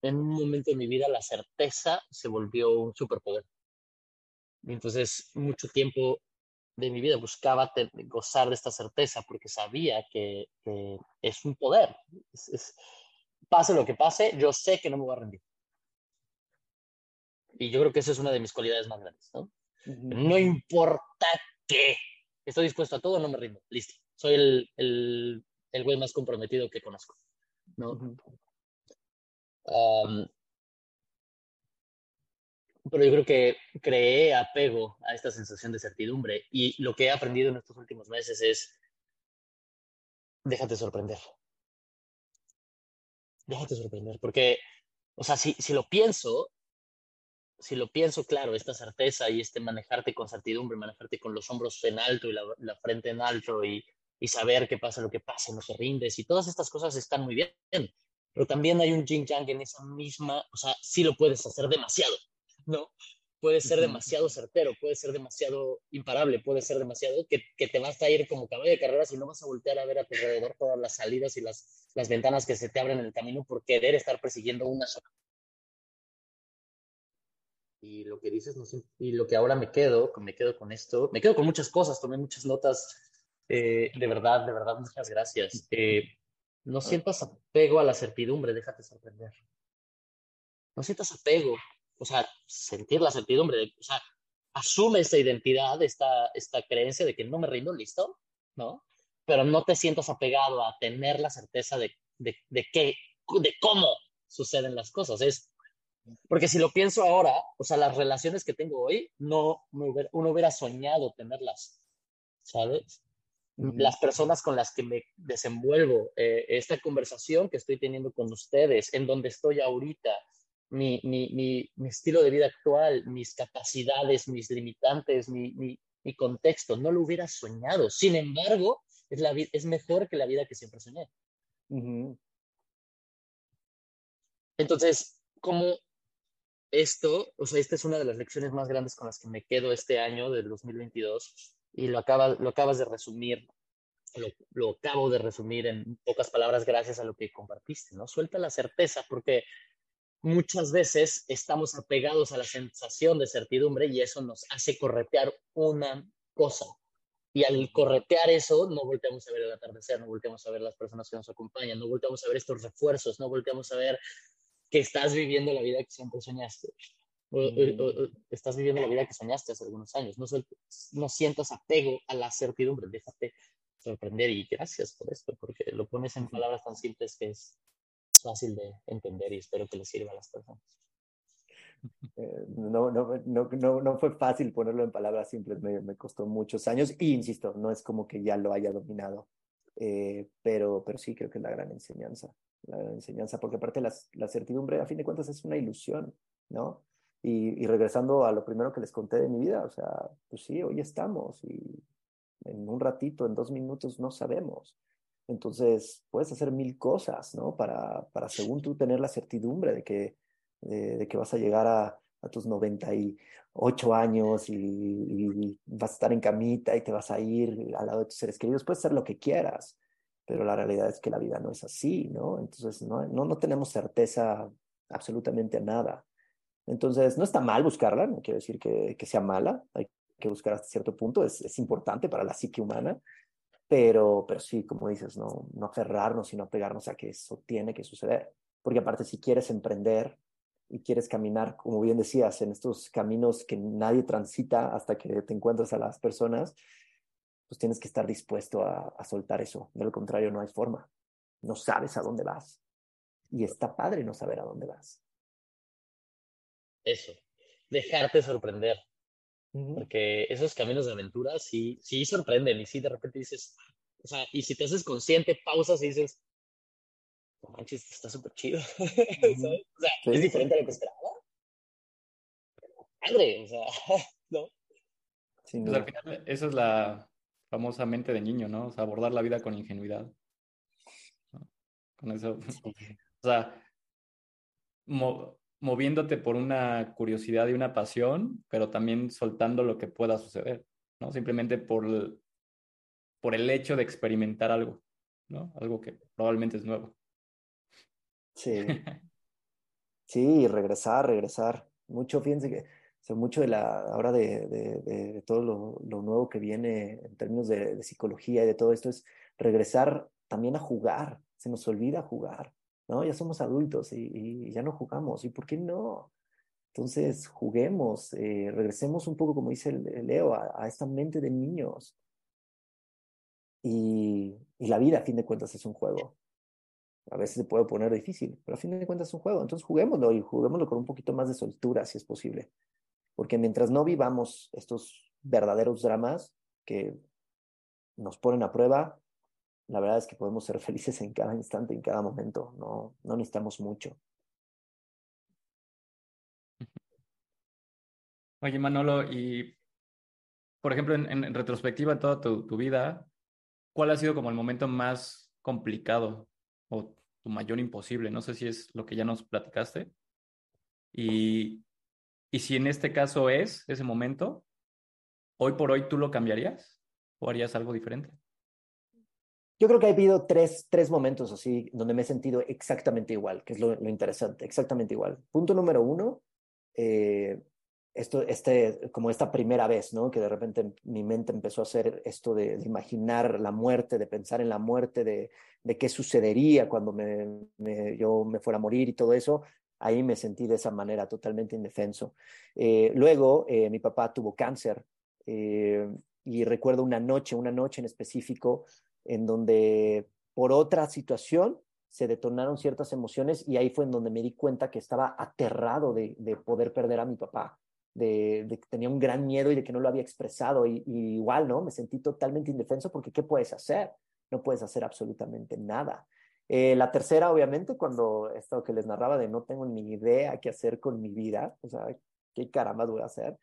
en un momento de mi vida la certeza se volvió un superpoder. Entonces mucho tiempo de mi vida buscaba gozar de esta certeza porque sabía que, es un poder. pase lo que pase, yo sé que no me voy a rendir. Y yo creo que esa es una de mis cualidades más grandes. No, no importa ¿qué? Estoy dispuesto a todo, no me rindo. Listo. Soy el, el, el güey más comprometido que conozco. ¿no? Pero yo creo que creé apego a esta sensación de certidumbre y lo que he aprendido en estos últimos meses es déjate sorprender. Déjate sorprender, porque, o sea, si, si lo pienso, si lo pienso claro, esta certeza y este manejarte con certidumbre, manejarte con los hombros en alto y la, frente en alto y, y, saber que pasa lo que pase, no te rindes y todas estas cosas están muy bien. Pero también hay un yin yang en esa misma, o sea, sí lo puedes hacer demasiado, ¿no? Puede ser demasiado certero, puede ser demasiado imparable, puede ser demasiado que, que, te vas a ir como caballo de carreras y no vas a voltear a ver a tu alrededor todas las salidas y las, las ventanas que se te abren en el camino por querer estar persiguiendo una sola y lo que dices, no y lo que ahora me quedo, me quedo con esto, me quedo con muchas cosas, tomé muchas notas, eh, de verdad, de verdad, muchas gracias. Eh, no sientas apego a la certidumbre, déjate sorprender. No sientas apego, o sea, sentir la certidumbre, o sea, asume esta identidad, esta, esta creencia de que no me rindo, listo, ¿no? Pero no te sientas apegado a tener la certeza de, de, de, qué, de cómo suceden las cosas. Es Porque si lo pienso ahora, o sea, las relaciones que tengo hoy, no me hubiera, uno hubiera soñado tenerlas, ¿sabes? Las personas con las que me desenvuelvo, eh, esta conversación que estoy teniendo con ustedes, en donde estoy ahorita, mi, mi, mi, mi estilo de vida actual, mis capacidades, mis limitantes, mi, mi contexto, no lo hubiera soñado. Sin embargo, es, la, es mejor que la vida que siempre soñé. Entonces, como esto, o sea, esta es una de las lecciones más grandes con las que me quedo este año del 2022 y lo, acaba, lo acabas de resumir, lo, lo acabo de resumir en pocas palabras gracias a lo que compartiste, ¿no? Suelta la certeza porque muchas veces estamos apegados a la sensación de certidumbre y eso nos hace corretear una cosa. Y al corretear eso, no volteamos a ver el atardecer, no volteamos a ver las personas que nos acompañan, no volteamos a ver estos refuerzos, no volteamos a ver que estás viviendo la vida que siempre soñaste. O, estás viviendo la vida que soñaste hace algunos años. No, no sientas apego a la certidumbre, déjate sorprender y gracias por esto, porque lo pones en palabras tan simples que es fácil de entender y espero que les sirva a las personas. Eh, no, no, no, no, no fue fácil ponerlo en palabras simples, me, me, costó muchos años y insisto, no es como que ya lo haya dominado, eh, pero, pero sí creo que es la gran enseñanza, la gran enseñanza, porque aparte la, la certidumbre a fin de cuentas es una ilusión, ¿no? Y, y, regresando a lo primero que les conté de mi vida, o sea, pues sí, hoy estamos y en un ratito, en dos minutos, no sabemos. Entonces, puedes hacer mil cosas, ¿no? Para, para según tú tener la certidumbre de que, de, que vas a llegar a, a, tus 98 años y, vas a estar en camita y te vas a ir al lado de tus seres queridos. Puedes hacer lo que quieras, pero la realidad es que la vida no es así, ¿no? Entonces, no, no, no tenemos certeza absolutamente nada. Entonces, no está mal buscarla, no quiero decir que, que sea mala, hay que buscar hasta cierto punto, es, es importante para la psique humana, pero, pero sí, como dices, no, no aferrarnos, sino pegarnos a que eso tiene que suceder. Porque aparte, si quieres emprender y quieres caminar, como bien decías, en estos caminos que nadie transita hasta que te encuentras a las personas, pues tienes que estar dispuesto a, a soltar eso. De lo contrario, no hay forma. No sabes a dónde vas. Y está padre no saber a dónde vas. Eso, dejarte sorprender. Porque esos caminos de aventura sí, sí sorprenden y sí de repente dices, o sea, y si te haces consciente, pausas y dices, no manches, está súper chido. O sea, es diferente a lo que esperaba. Padre, o sea, ¿no? pues al final, esa es la famosa mente de niño, ¿no? O sea, abordar la vida con ingenuidad. Con eso. O sea, moviéndote por una curiosidad y una pasión, pero también soltando lo que pueda suceder, ¿no? Simplemente por el, por el hecho de experimentar algo, ¿no? Algo que probablemente es nuevo. Sí. sí, regresar, regresar. Mucho, fíjense que o mucho de la, ahora de, de, de todo lo, lo, nuevo que viene en términos de, de psicología y de todo esto es regresar también a jugar. Se nos olvida jugar. ¿No? Ya somos adultos y, y ya no jugamos. ¿Y por qué no? Entonces, juguemos, eh, regresemos un poco, como dice Leo, a, a, esta mente de niños. Y, y, la vida, a fin de cuentas, es un juego. A veces se puede poner difícil, pero a fin de cuentas es un juego. Entonces, juguémoslo y juguémoslo con un poquito más de soltura, si es posible. Porque mientras no vivamos estos verdaderos dramas que nos ponen a prueba, la verdad es que podemos ser felices en cada instante, en cada momento. No, no necesitamos mucho. Oye, Manolo, y por ejemplo, en, retrospectiva en toda tu, tu, vida, ¿cuál ha sido como el momento más complicado o tu mayor imposible? No sé si es lo que ya nos platicaste. Y, y si en este caso es ese momento, hoy por hoy tú lo cambiarías o harías algo diferente? Yo creo que ha habido tres, tres momentos así donde me he sentido exactamente igual, que es lo, lo interesante, exactamente igual. Punto número uno, eh, esto, este, como esta primera vez, ¿no? Que de repente mi mente empezó a hacer esto de, de imaginar la muerte, de pensar en la muerte, de, de qué sucedería cuando me, me, yo me fuera a morir y todo eso. Ahí me sentí de esa manera totalmente indefenso. Eh, luego, eh, mi papá tuvo cáncer eh, y recuerdo una noche, una noche en específico, en donde por otra situación se detonaron ciertas emociones y ahí fue en donde me di cuenta que estaba aterrado de, poder perder a mi papá, de, que tenía un gran miedo y de que no lo había expresado y, igual, ¿no? Me sentí totalmente indefenso porque ¿qué puedes hacer? No puedes hacer absolutamente nada. Eh, la tercera, obviamente, cuando esto que les narraba de no tengo ni idea qué hacer con mi vida, o sea, qué caramba voy a hacer.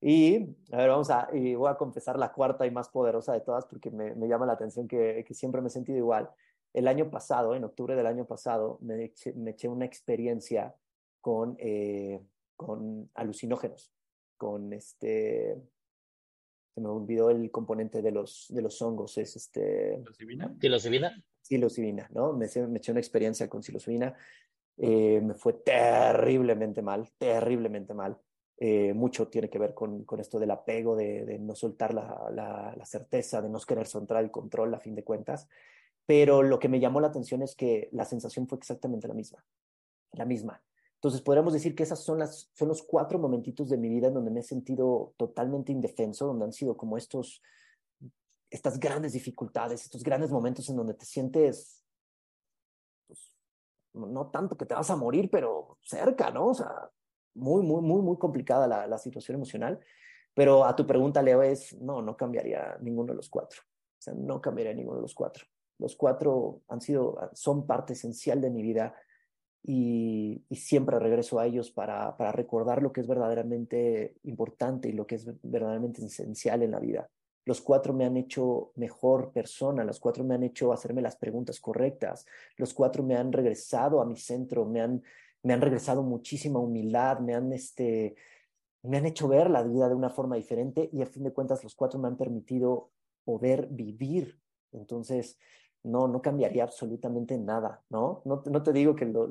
Y, a ver, vamos a, y voy a confesar la cuarta y más poderosa de todas porque me, me llama la atención que, que, siempre me he sentido igual. El año pasado, en octubre del año pasado, me eché, me eché una experiencia con, eh, con alucinógenos, con este, se me olvidó el componente de los, de los hongos, es este... ¿Psilocibina? ¿Psilocibina? Psilocibina, ¿no? Me, me eché una experiencia con psilocibina. Eh, me fue terriblemente mal, terriblemente mal. Eh, mucho tiene que ver con, con esto del apego, de, de no soltar la, la, certeza, de no querer soltar el control a fin de cuentas. Pero lo que me llamó la atención es que la sensación fue exactamente la misma, la misma. Entonces podríamos decir que esas son, las, son los cuatro momentitos de mi vida en donde me he sentido totalmente indefenso, donde han sido como estos, estas grandes dificultades, estos grandes momentos en donde te sientes, pues, no tanto que te vas a morir, pero cerca, ¿no? O sea, muy, muy, muy, muy complicada la, la situación emocional. Pero a tu pregunta, Leo, es, no, no cambiaría ninguno de los cuatro. O sea, no cambiaría ninguno de los cuatro. Los cuatro han sido, son parte esencial de mi vida y, y siempre regreso a ellos para, para recordar lo que es verdaderamente importante y lo que es verdaderamente esencial en la vida. Los cuatro me han hecho mejor persona, los cuatro me han hecho hacerme las preguntas correctas, los cuatro me han regresado a mi centro, me han me han regresado muchísima humildad, me han, este, me han hecho ver la vida de una forma diferente y a fin de cuentas los cuatro me han permitido poder vivir. Entonces, no, no cambiaría absolutamente nada, ¿no? No, no te digo que, lo,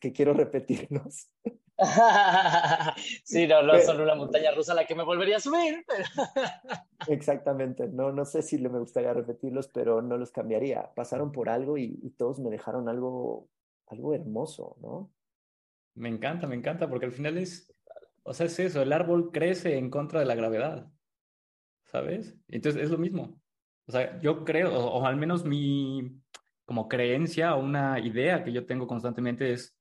que quiero repetirnos. sí, no, no son una montaña rusa a la que me volvería a subir. Exactamente, no, no sé si me gustaría repetirlos, pero no los cambiaría. Pasaron por algo y, y todos me dejaron algo, algo hermoso, ¿no? Me encanta, me encanta, porque al final es, o sea, es eso, el árbol crece en contra de la gravedad, ¿sabes? Entonces es lo mismo. O sea, yo creo, o, al menos mi como creencia o una idea que yo tengo constantemente es,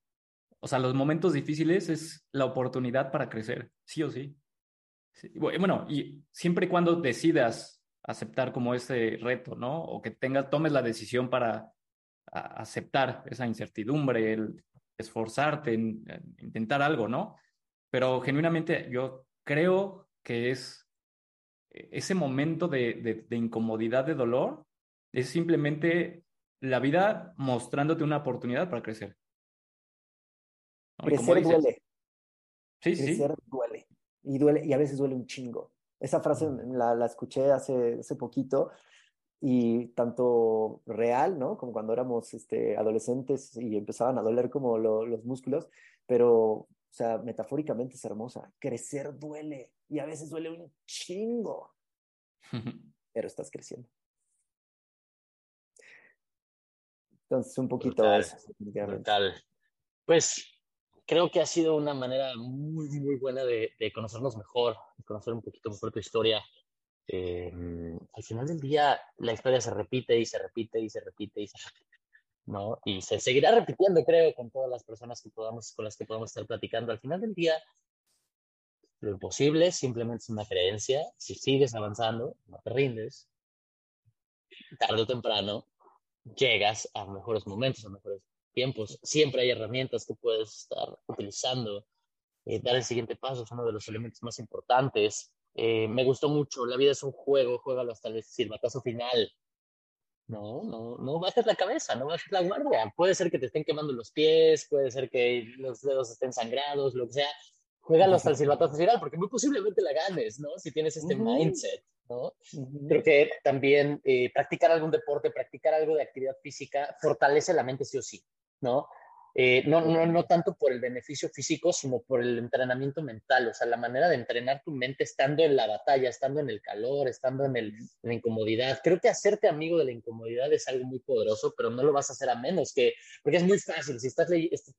o sea, los momentos difíciles es la oportunidad para crecer, sí o sí. Bueno, y siempre y cuando decidas aceptar como ese reto, ¿no? O que tengas, tomes la decisión para aceptar esa incertidumbre, el, esforzarte en, intentar algo, ¿no? Pero genuinamente yo creo que es e, ese momento de, de, incomodidad, de dolor, es simplemente la vida mostrándote una oportunidad para crecer. Crecer duele. Sí, Crecer duele. Y duele, y a veces duele un chingo. Esa frase la, la escuché hace, hace poquito y tanto real, ¿no? Como cuando éramos este, adolescentes y empezaban a doler como los músculos, pero, o sea, metafóricamente es hermosa. Crecer duele y a veces duele un chingo, pero estás creciendo. Entonces, un poquito brutal, eso. Brutal. Pues creo que ha sido una manera muy, muy buena de, de conocernos mejor, de conocer un poquito mejor tu historia, eh, al final del día la historia se repite y se repite y se repite y se repite, ¿no? Y se seguirá repitiendo, creo, con todas las personas que podamos, con las que podamos estar platicando. Al final del día, lo imposible simplemente es una creencia. Si sigues avanzando, no te rindes, tarde o temprano llegas a mejores momentos, a mejores tiempos. Siempre hay herramientas que puedes estar utilizando. Eh, dar el siguiente paso es uno de los elementos más importantes. Eh, me gustó mucho, la vida es un juego, juégalo hasta el silbatazo final. No, no, no bajes la cabeza, no bajes la guardia. Puede ser que te estén quemando los pies, puede ser que los dedos estén sangrados, lo que sea. Juégalo hasta el silbatazo final, porque muy posiblemente la ganes, ¿no? Si tienes este mindset, ¿no? Creo que también eh, practicar algún deporte, practicar algo de actividad física, fortalece la mente sí o sí, ¿no? Eh, no, no, no tanto por el beneficio físico, sino por el entrenamiento mental, o sea, la manera de entrenar tu mente estando en la batalla, estando en el calor, estando en, el, la incomodidad. Creo que hacerte amigo de la incomodidad es algo muy poderoso, pero no lo vas a hacer a menos que, porque es muy fácil, si estás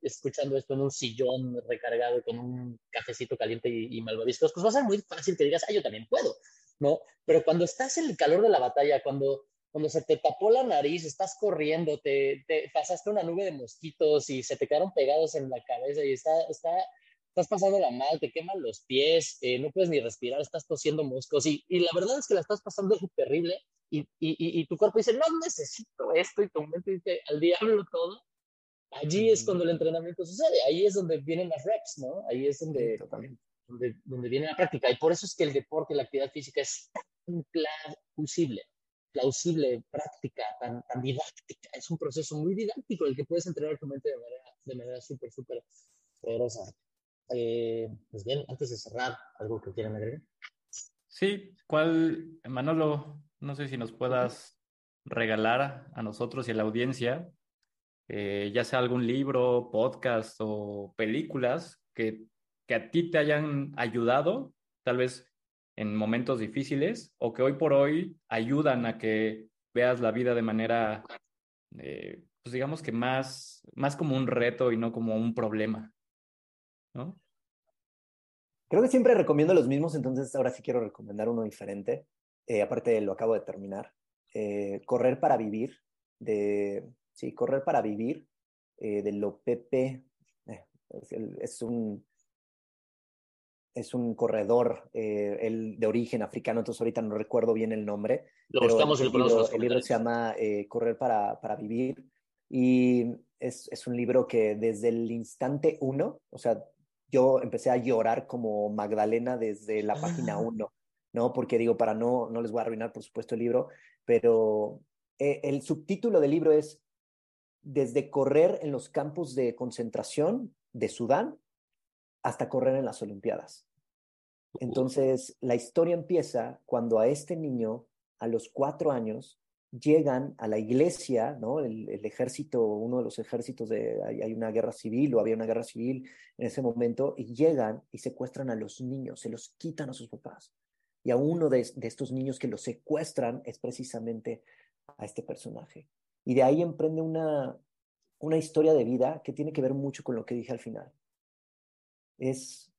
escuchando esto en un sillón recargado con un cafecito caliente y, y malvaviscos, pues va a ser muy fácil que digas, ah, yo también puedo, ¿no? Pero cuando estás en el calor de la batalla, cuando cuando se te tapó la nariz, estás corriendo, te, te, pasaste una nube de mosquitos y se te quedaron pegados en la cabeza y está, está, estás pasando la mal, te queman los pies, eh, no puedes ni respirar, estás tosiendo moscos y, y, la verdad es que la estás pasando terrible y, y, y, tu cuerpo dice, no necesito esto y tu mente dice, al diablo todo. Allí es cuando el entrenamiento sucede, ahí es donde vienen las reps, ¿no? Ahí es donde, donde, donde viene la práctica y por eso es que el deporte, la actividad física es tan plausible plausible, práctica, tan, tan didáctica. Es un proceso muy didáctico el que puedes entrenar tu mente de manera, de manera súper, súper poderosa. Eh, pues bien, antes de cerrar, ¿algo que quieran agregar? Sí, ¿cuál, Manolo? No sé si nos puedas regalar a nosotros y a la audiencia, eh, ya sea algún libro, podcast o películas que, que a ti te hayan ayudado, tal vez en momentos difíciles o que hoy por hoy ayudan a que veas la vida de manera, eh, pues digamos que más, más como un reto y no como un problema, ¿no? Creo que siempre recomiendo los mismos, entonces ahora sí quiero recomendar uno diferente. Eh, aparte, lo acabo de terminar. Eh, correr para vivir, de, sí, Correr para vivir, de lo Pepe. es un es un corredor eh, el, de origen africano, entonces ahorita no recuerdo bien el nombre. Lo buscamos el, libro, el libro se llama eh, Correr para, para Vivir y es, es, un libro que desde el instante uno, o sea, yo empecé a llorar como Magdalena desde la página ah. uno, ¿no? Porque digo, para no, no les voy a arruinar, por supuesto, el libro, pero eh, el subtítulo del libro es Desde correr en los campos de concentración de Sudán hasta correr en las Olimpiadas. Entonces, la historia empieza cuando a este niño, a los cuatro años, llegan a la iglesia, ¿no? El, ejército, uno de los ejércitos de, hay, una guerra civil o había una guerra civil en ese momento, y llegan y secuestran a los niños, se los quitan a sus papás. Y a uno de, de estos niños que los secuestran es precisamente a este personaje. Y de ahí emprende una, una historia de vida que tiene que ver mucho con lo que dije al final es,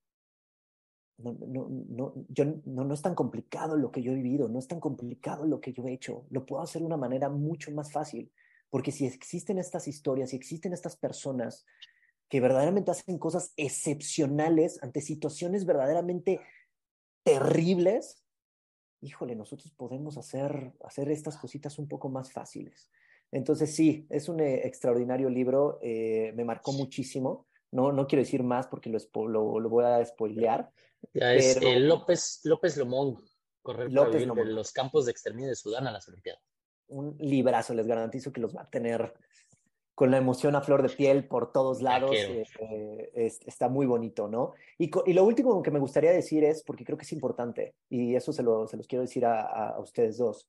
no, no, no, yo, no, no es tan complicado lo que yo he vivido, no es tan complicado lo que yo he hecho, lo puedo hacer de una manera mucho más fácil, porque si existen estas historias, si existen estas personas que verdaderamente hacen cosas excepcionales ante situaciones verdaderamente terribles, híjole, nosotros podemos hacer, hacer estas cositas un poco más fáciles. Entonces sí, es un eh, extraordinario libro, eh, me marcó muchísimo. No, no quiero decir más porque lo, lo, lo voy a spoilear. Ya es eh, López, López Lomón, correr López de los campos de exterminio de Sudán a las Olimpiadas. Un librazo, les garantizo que los va a tener con la emoción a flor de piel por todos lados. Eh, eh, está muy bonito, ¿no? Y, y, lo último que me gustaría decir es, porque creo que es importante, y eso se, lo, se los quiero decir a, a ustedes dos.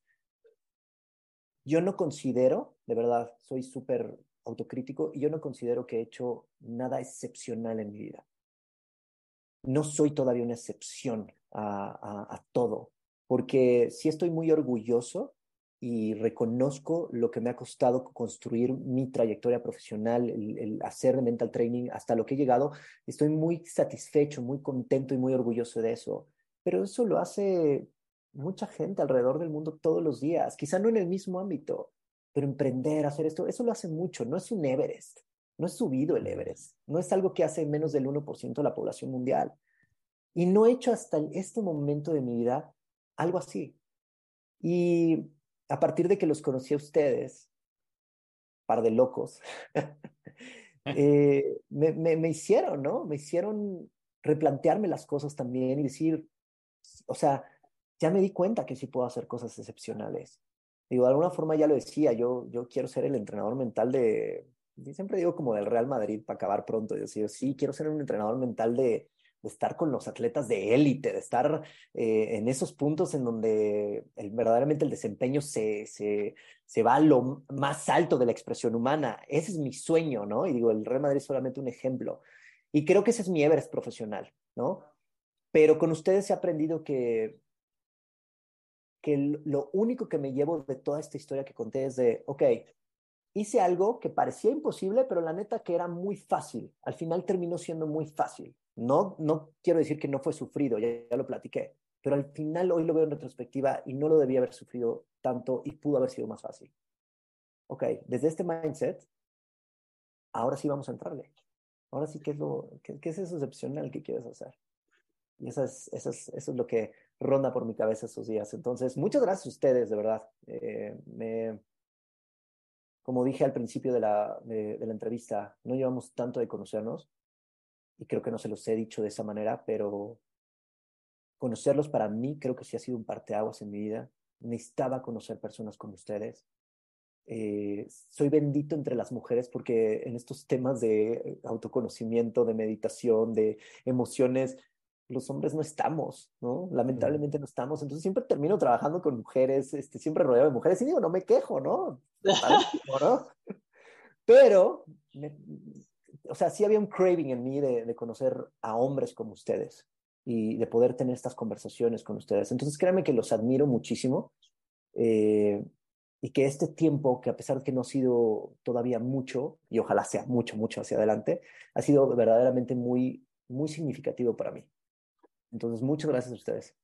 Yo no considero, de verdad, soy súper autocrítico y yo no considero que he hecho nada excepcional en mi vida. No soy todavía una excepción a, todo, porque sí estoy muy orgulloso y reconozco lo que me ha costado construir mi trayectoria profesional, el, hacer de mental training hasta lo que he llegado. Estoy muy satisfecho, muy contento y muy orgulloso de eso. Pero eso lo hace mucha gente alrededor del mundo todos los días, quizá no en el mismo ámbito, pero emprender, hacer esto, eso lo hace mucho, no es un Everest, no es subido el Everest, no es algo que hace menos del 1% de la población mundial. Y no he hecho hasta este momento de mi vida algo así. Y a partir de que los conocí a ustedes, par de locos, eh, me, me, me hicieron, ¿no? Me hicieron replantearme las cosas también y decir, o sea, ya me di cuenta que sí puedo hacer cosas excepcionales. Digo, de alguna forma ya lo decía, yo, yo quiero ser el entrenador mental de, siempre digo como del Real Madrid para acabar pronto, yo sí, quiero ser un entrenador mental de, de estar con los atletas de élite, de estar eh, en esos puntos en donde verdaderamente el desempeño se, se, se va a lo más alto de la expresión humana. Ese es mi sueño, ¿no? Y digo, el Real Madrid es solamente un ejemplo. Y creo que ese es mi Everest profesional, ¿no? Pero con ustedes he aprendido que que lo único que me llevo de toda esta historia que conté es de, ok, hice algo que parecía imposible, pero la neta que era muy fácil. Al final terminó siendo muy fácil. No, no quiero decir que no fue sufrido, ya, lo platiqué, pero al final hoy lo veo en retrospectiva y no lo debía haber sufrido tanto y pudo haber sido más fácil. Ok, desde este mindset, ahora sí vamos a entrarle. Ahora sí, ¿qué es, lo, qué, es eso excepcional que quieres hacer? Y eso es, eso, es, eso es lo que ronda por mi cabeza esos días. Entonces, muchas gracias a ustedes, de verdad. Eh, me, como dije al principio de la, entrevista, no llevamos tanto de conocernos y creo que no se los he dicho de esa manera, pero conocerlos para mí creo que sí ha sido un parteaguas en mi vida. Necesitaba conocer personas como ustedes. Eh, soy bendito entre las mujeres porque en estos temas de autoconocimiento, de meditación, de emociones, los hombres no estamos, ¿no? Lamentablemente no estamos. Entonces siempre termino trabajando con mujeres, este, siempre rodeado de mujeres y digo, no me quejo, ¿no? Pero, o sea, sí había un craving en mí de, de, conocer a hombres como ustedes y de poder tener estas conversaciones con ustedes. Entonces créanme que los admiro muchísimo eh, y que este tiempo, que a pesar de que no ha sido todavía mucho, y ojalá sea mucho, mucho hacia adelante, ha sido verdaderamente muy, muy significativo para mí. Entonces, muchas gracias a ustedes.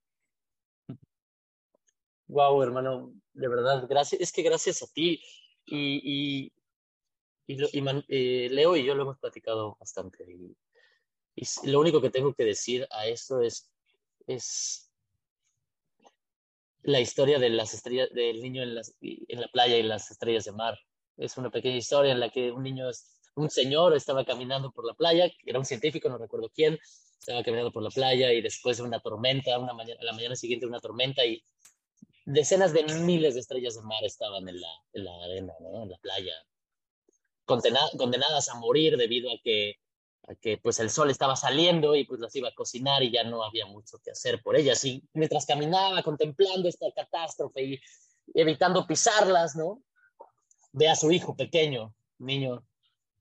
Wow, hermano, de verdad, gracias. Es que gracias a ti y, y, y, eh, Leo y yo lo hemos platicado bastante. Y, lo único que tengo que decir a esto es, es la historia de las estrellas, del niño en, las, en la playa y las estrellas de mar. Es una pequeña historia en la que un niño, un señor estaba caminando por la playa, era un científico, no recuerdo quién, estaba caminando por la playa y después de una tormenta, mañana, la mañana siguiente una tormenta y decenas de miles de estrellas de mar estaban en la, en la arena, en la playa, condenadas a morir debido a que, a que pues el sol estaba saliendo y pues las iba a cocinar y ya no había mucho que hacer por ellas. Y mientras caminaba contemplando esta catástrofe y evitando pisarlas, ¿no? Ve a su hijo pequeño, niño,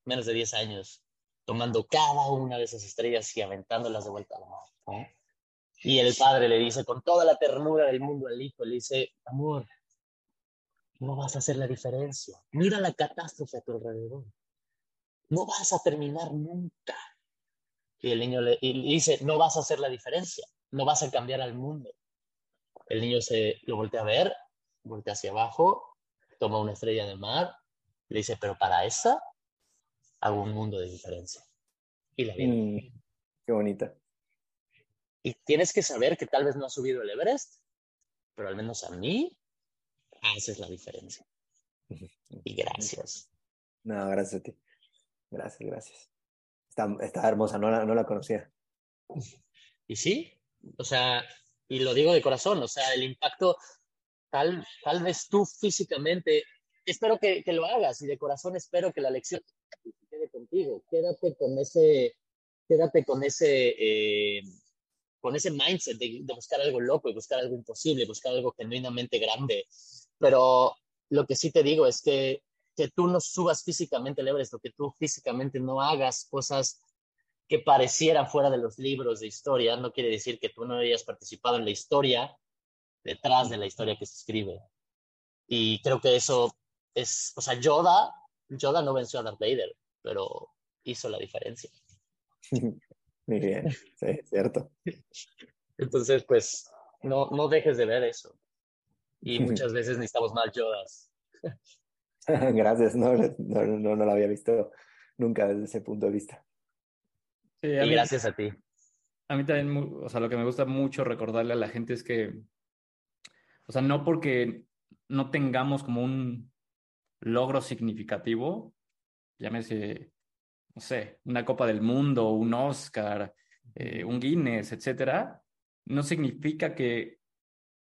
menos de 10 años, tomando cada una de esas estrellas y aventándolas de vuelta a la mar. Y el padre le dice con toda la ternura del mundo al hijo, le dice, amor, no vas a hacer la diferencia. Mira la catástrofe a tu alrededor. No vas a terminar nunca. Y el niño le, dice, no vas a hacer la diferencia, no vas a cambiar al mundo. El niño se lo voltea a ver, voltea hacia abajo, toma una estrella del mar, le dice, pero para esa hago un mundo de diferencia. Y la vida. Mm, qué bonita. Y tienes que saber que tal vez no has subido el Everest, pero al menos a mí haces la diferencia. Y gracias. No, gracias a ti. Gracias, gracias. Está, está hermosa, no la, no la conocía. Y sí, o sea, y lo digo de corazón, o sea, el impacto, tal, tal vez tú físicamente, espero que, que lo hagas y de corazón espero que la lección contigo. Quédate con ese, quédate con ese, eh, con ese mindset de, buscar algo loco y buscar algo imposible, buscar algo genuinamente grande. Pero lo que sí te digo es que, que tú no subas físicamente el Everest, o que tú físicamente no hagas cosas que parecieran fuera de los libros de historia, no quiere decir que tú no hayas participado en la historia detrás de la historia que se escribe. Y creo que eso es, o sea, Yoda, Yoda no venció a Darth Vader, pero hizo la diferencia. Muy bien, sí, cierto. Entonces, pues, no, no dejes de ver eso. Y muchas veces necesitamos más yodas. Gracias, no, no, no, no, lo había visto nunca desde ese punto de vista. y gracias a ti. A mí también, o sea, lo que me gusta mucho recordarle a la gente es que, o sea, no porque no tengamos como un logro significativo, llámese, no sé, una Copa del Mundo, un Oscar, eh, un Guinness, etcétera, no significa que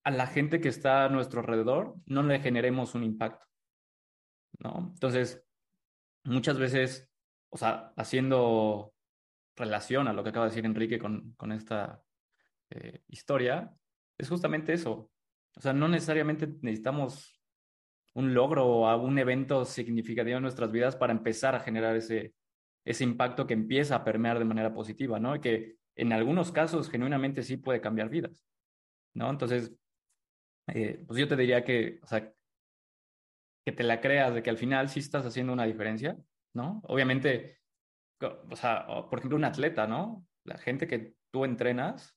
a la gente que está a nuestro alrededor no le generemos un impacto, ¿no? Entonces, muchas veces, o sea, haciendo relación a lo que acaba de decir Enrique con, con esta eh, historia, es justamente eso. O sea, no necesariamente necesitamos un logro o a un evento significativo en nuestras vidas para empezar a generar ese, ese impacto que empieza a permear de manera positiva, ¿no? Y que en algunos casos genuinamente sí puede cambiar vidas, ¿no? Entonces, eh, pues yo te diría que, o sea, que te la creas de que al final sí estás haciendo una diferencia, ¿no? Obviamente, o sea, por ejemplo, un atleta, ¿no? La gente que tú entrenas,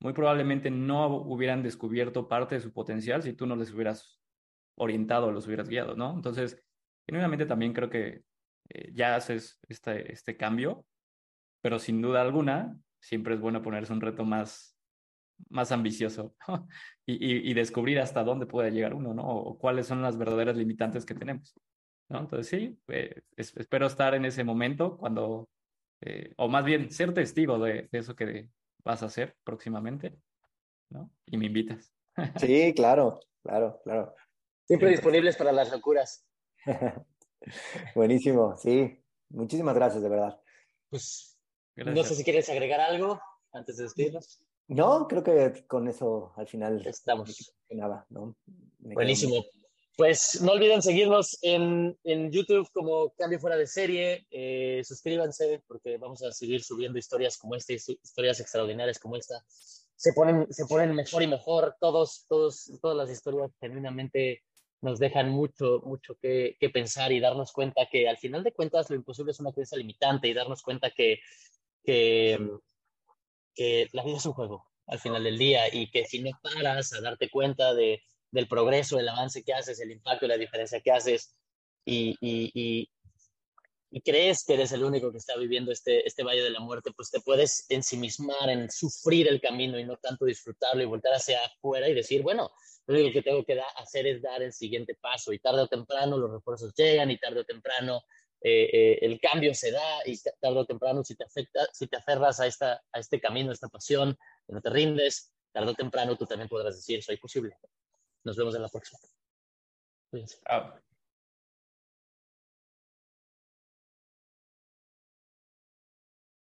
muy probablemente no hubieran descubierto parte de su potencial si tú no les hubieras orientado, los hubieras guiado, ¿no? Entonces, genuinamente también creo que eh, ya haces este, este cambio, pero sin duda alguna, siempre es bueno ponerse un reto más, más ambicioso y, y, descubrir hasta dónde puede llegar uno, ¿no? O cuáles son las verdaderas limitantes que tenemos, ¿no? Entonces, sí, eh, espero estar en ese momento cuando, eh, o más bien ser testigo de, de eso que vas a hacer próximamente, ¿no? Y me invitas. Sí, claro, claro, claro. Siempre disponibles para las locuras. Buenísimo, sí. Muchísimas gracias, de verdad. Pues no sé si quieres agregar algo antes de despedirnos. No, creo que con eso al final estamos. Nada, ¿no? Buenísimo. Pues no olviden seguirnos en, en YouTube como Cambio Fuera de Serie. Eh, suscríbanse porque vamos a seguir subiendo historias como esta, historias extraordinarias como esta. Se ponen, se ponen mejor y mejor. Todos, todos, todas las historias genuinamente nos dejan mucho, mucho que, pensar y darnos cuenta que al final de cuentas lo imposible es una creencia limitante y darnos cuenta que, que, que la vida es un juego al final del día y que si no paras a darte cuenta de, del progreso, el avance que haces, el impacto y la diferencia que haces y, y, y, y, crees que eres el único que está viviendo este, este valle de la muerte, pues te puedes ensimismar en sufrir el camino y no tanto disfrutarlo y voltar hacia afuera y decir, bueno, lo único que tengo que hacer es dar el siguiente paso y tarde o temprano los refuerzos llegan y tarde o temprano eh, eh, el cambio se da y tarde o temprano si te afecta, si te aferras a, esta, a este camino, a esta pasión, no te rindes, tarde o temprano tú también podrás decir, soy posible. Nos vemos en la próxima. Cuídense.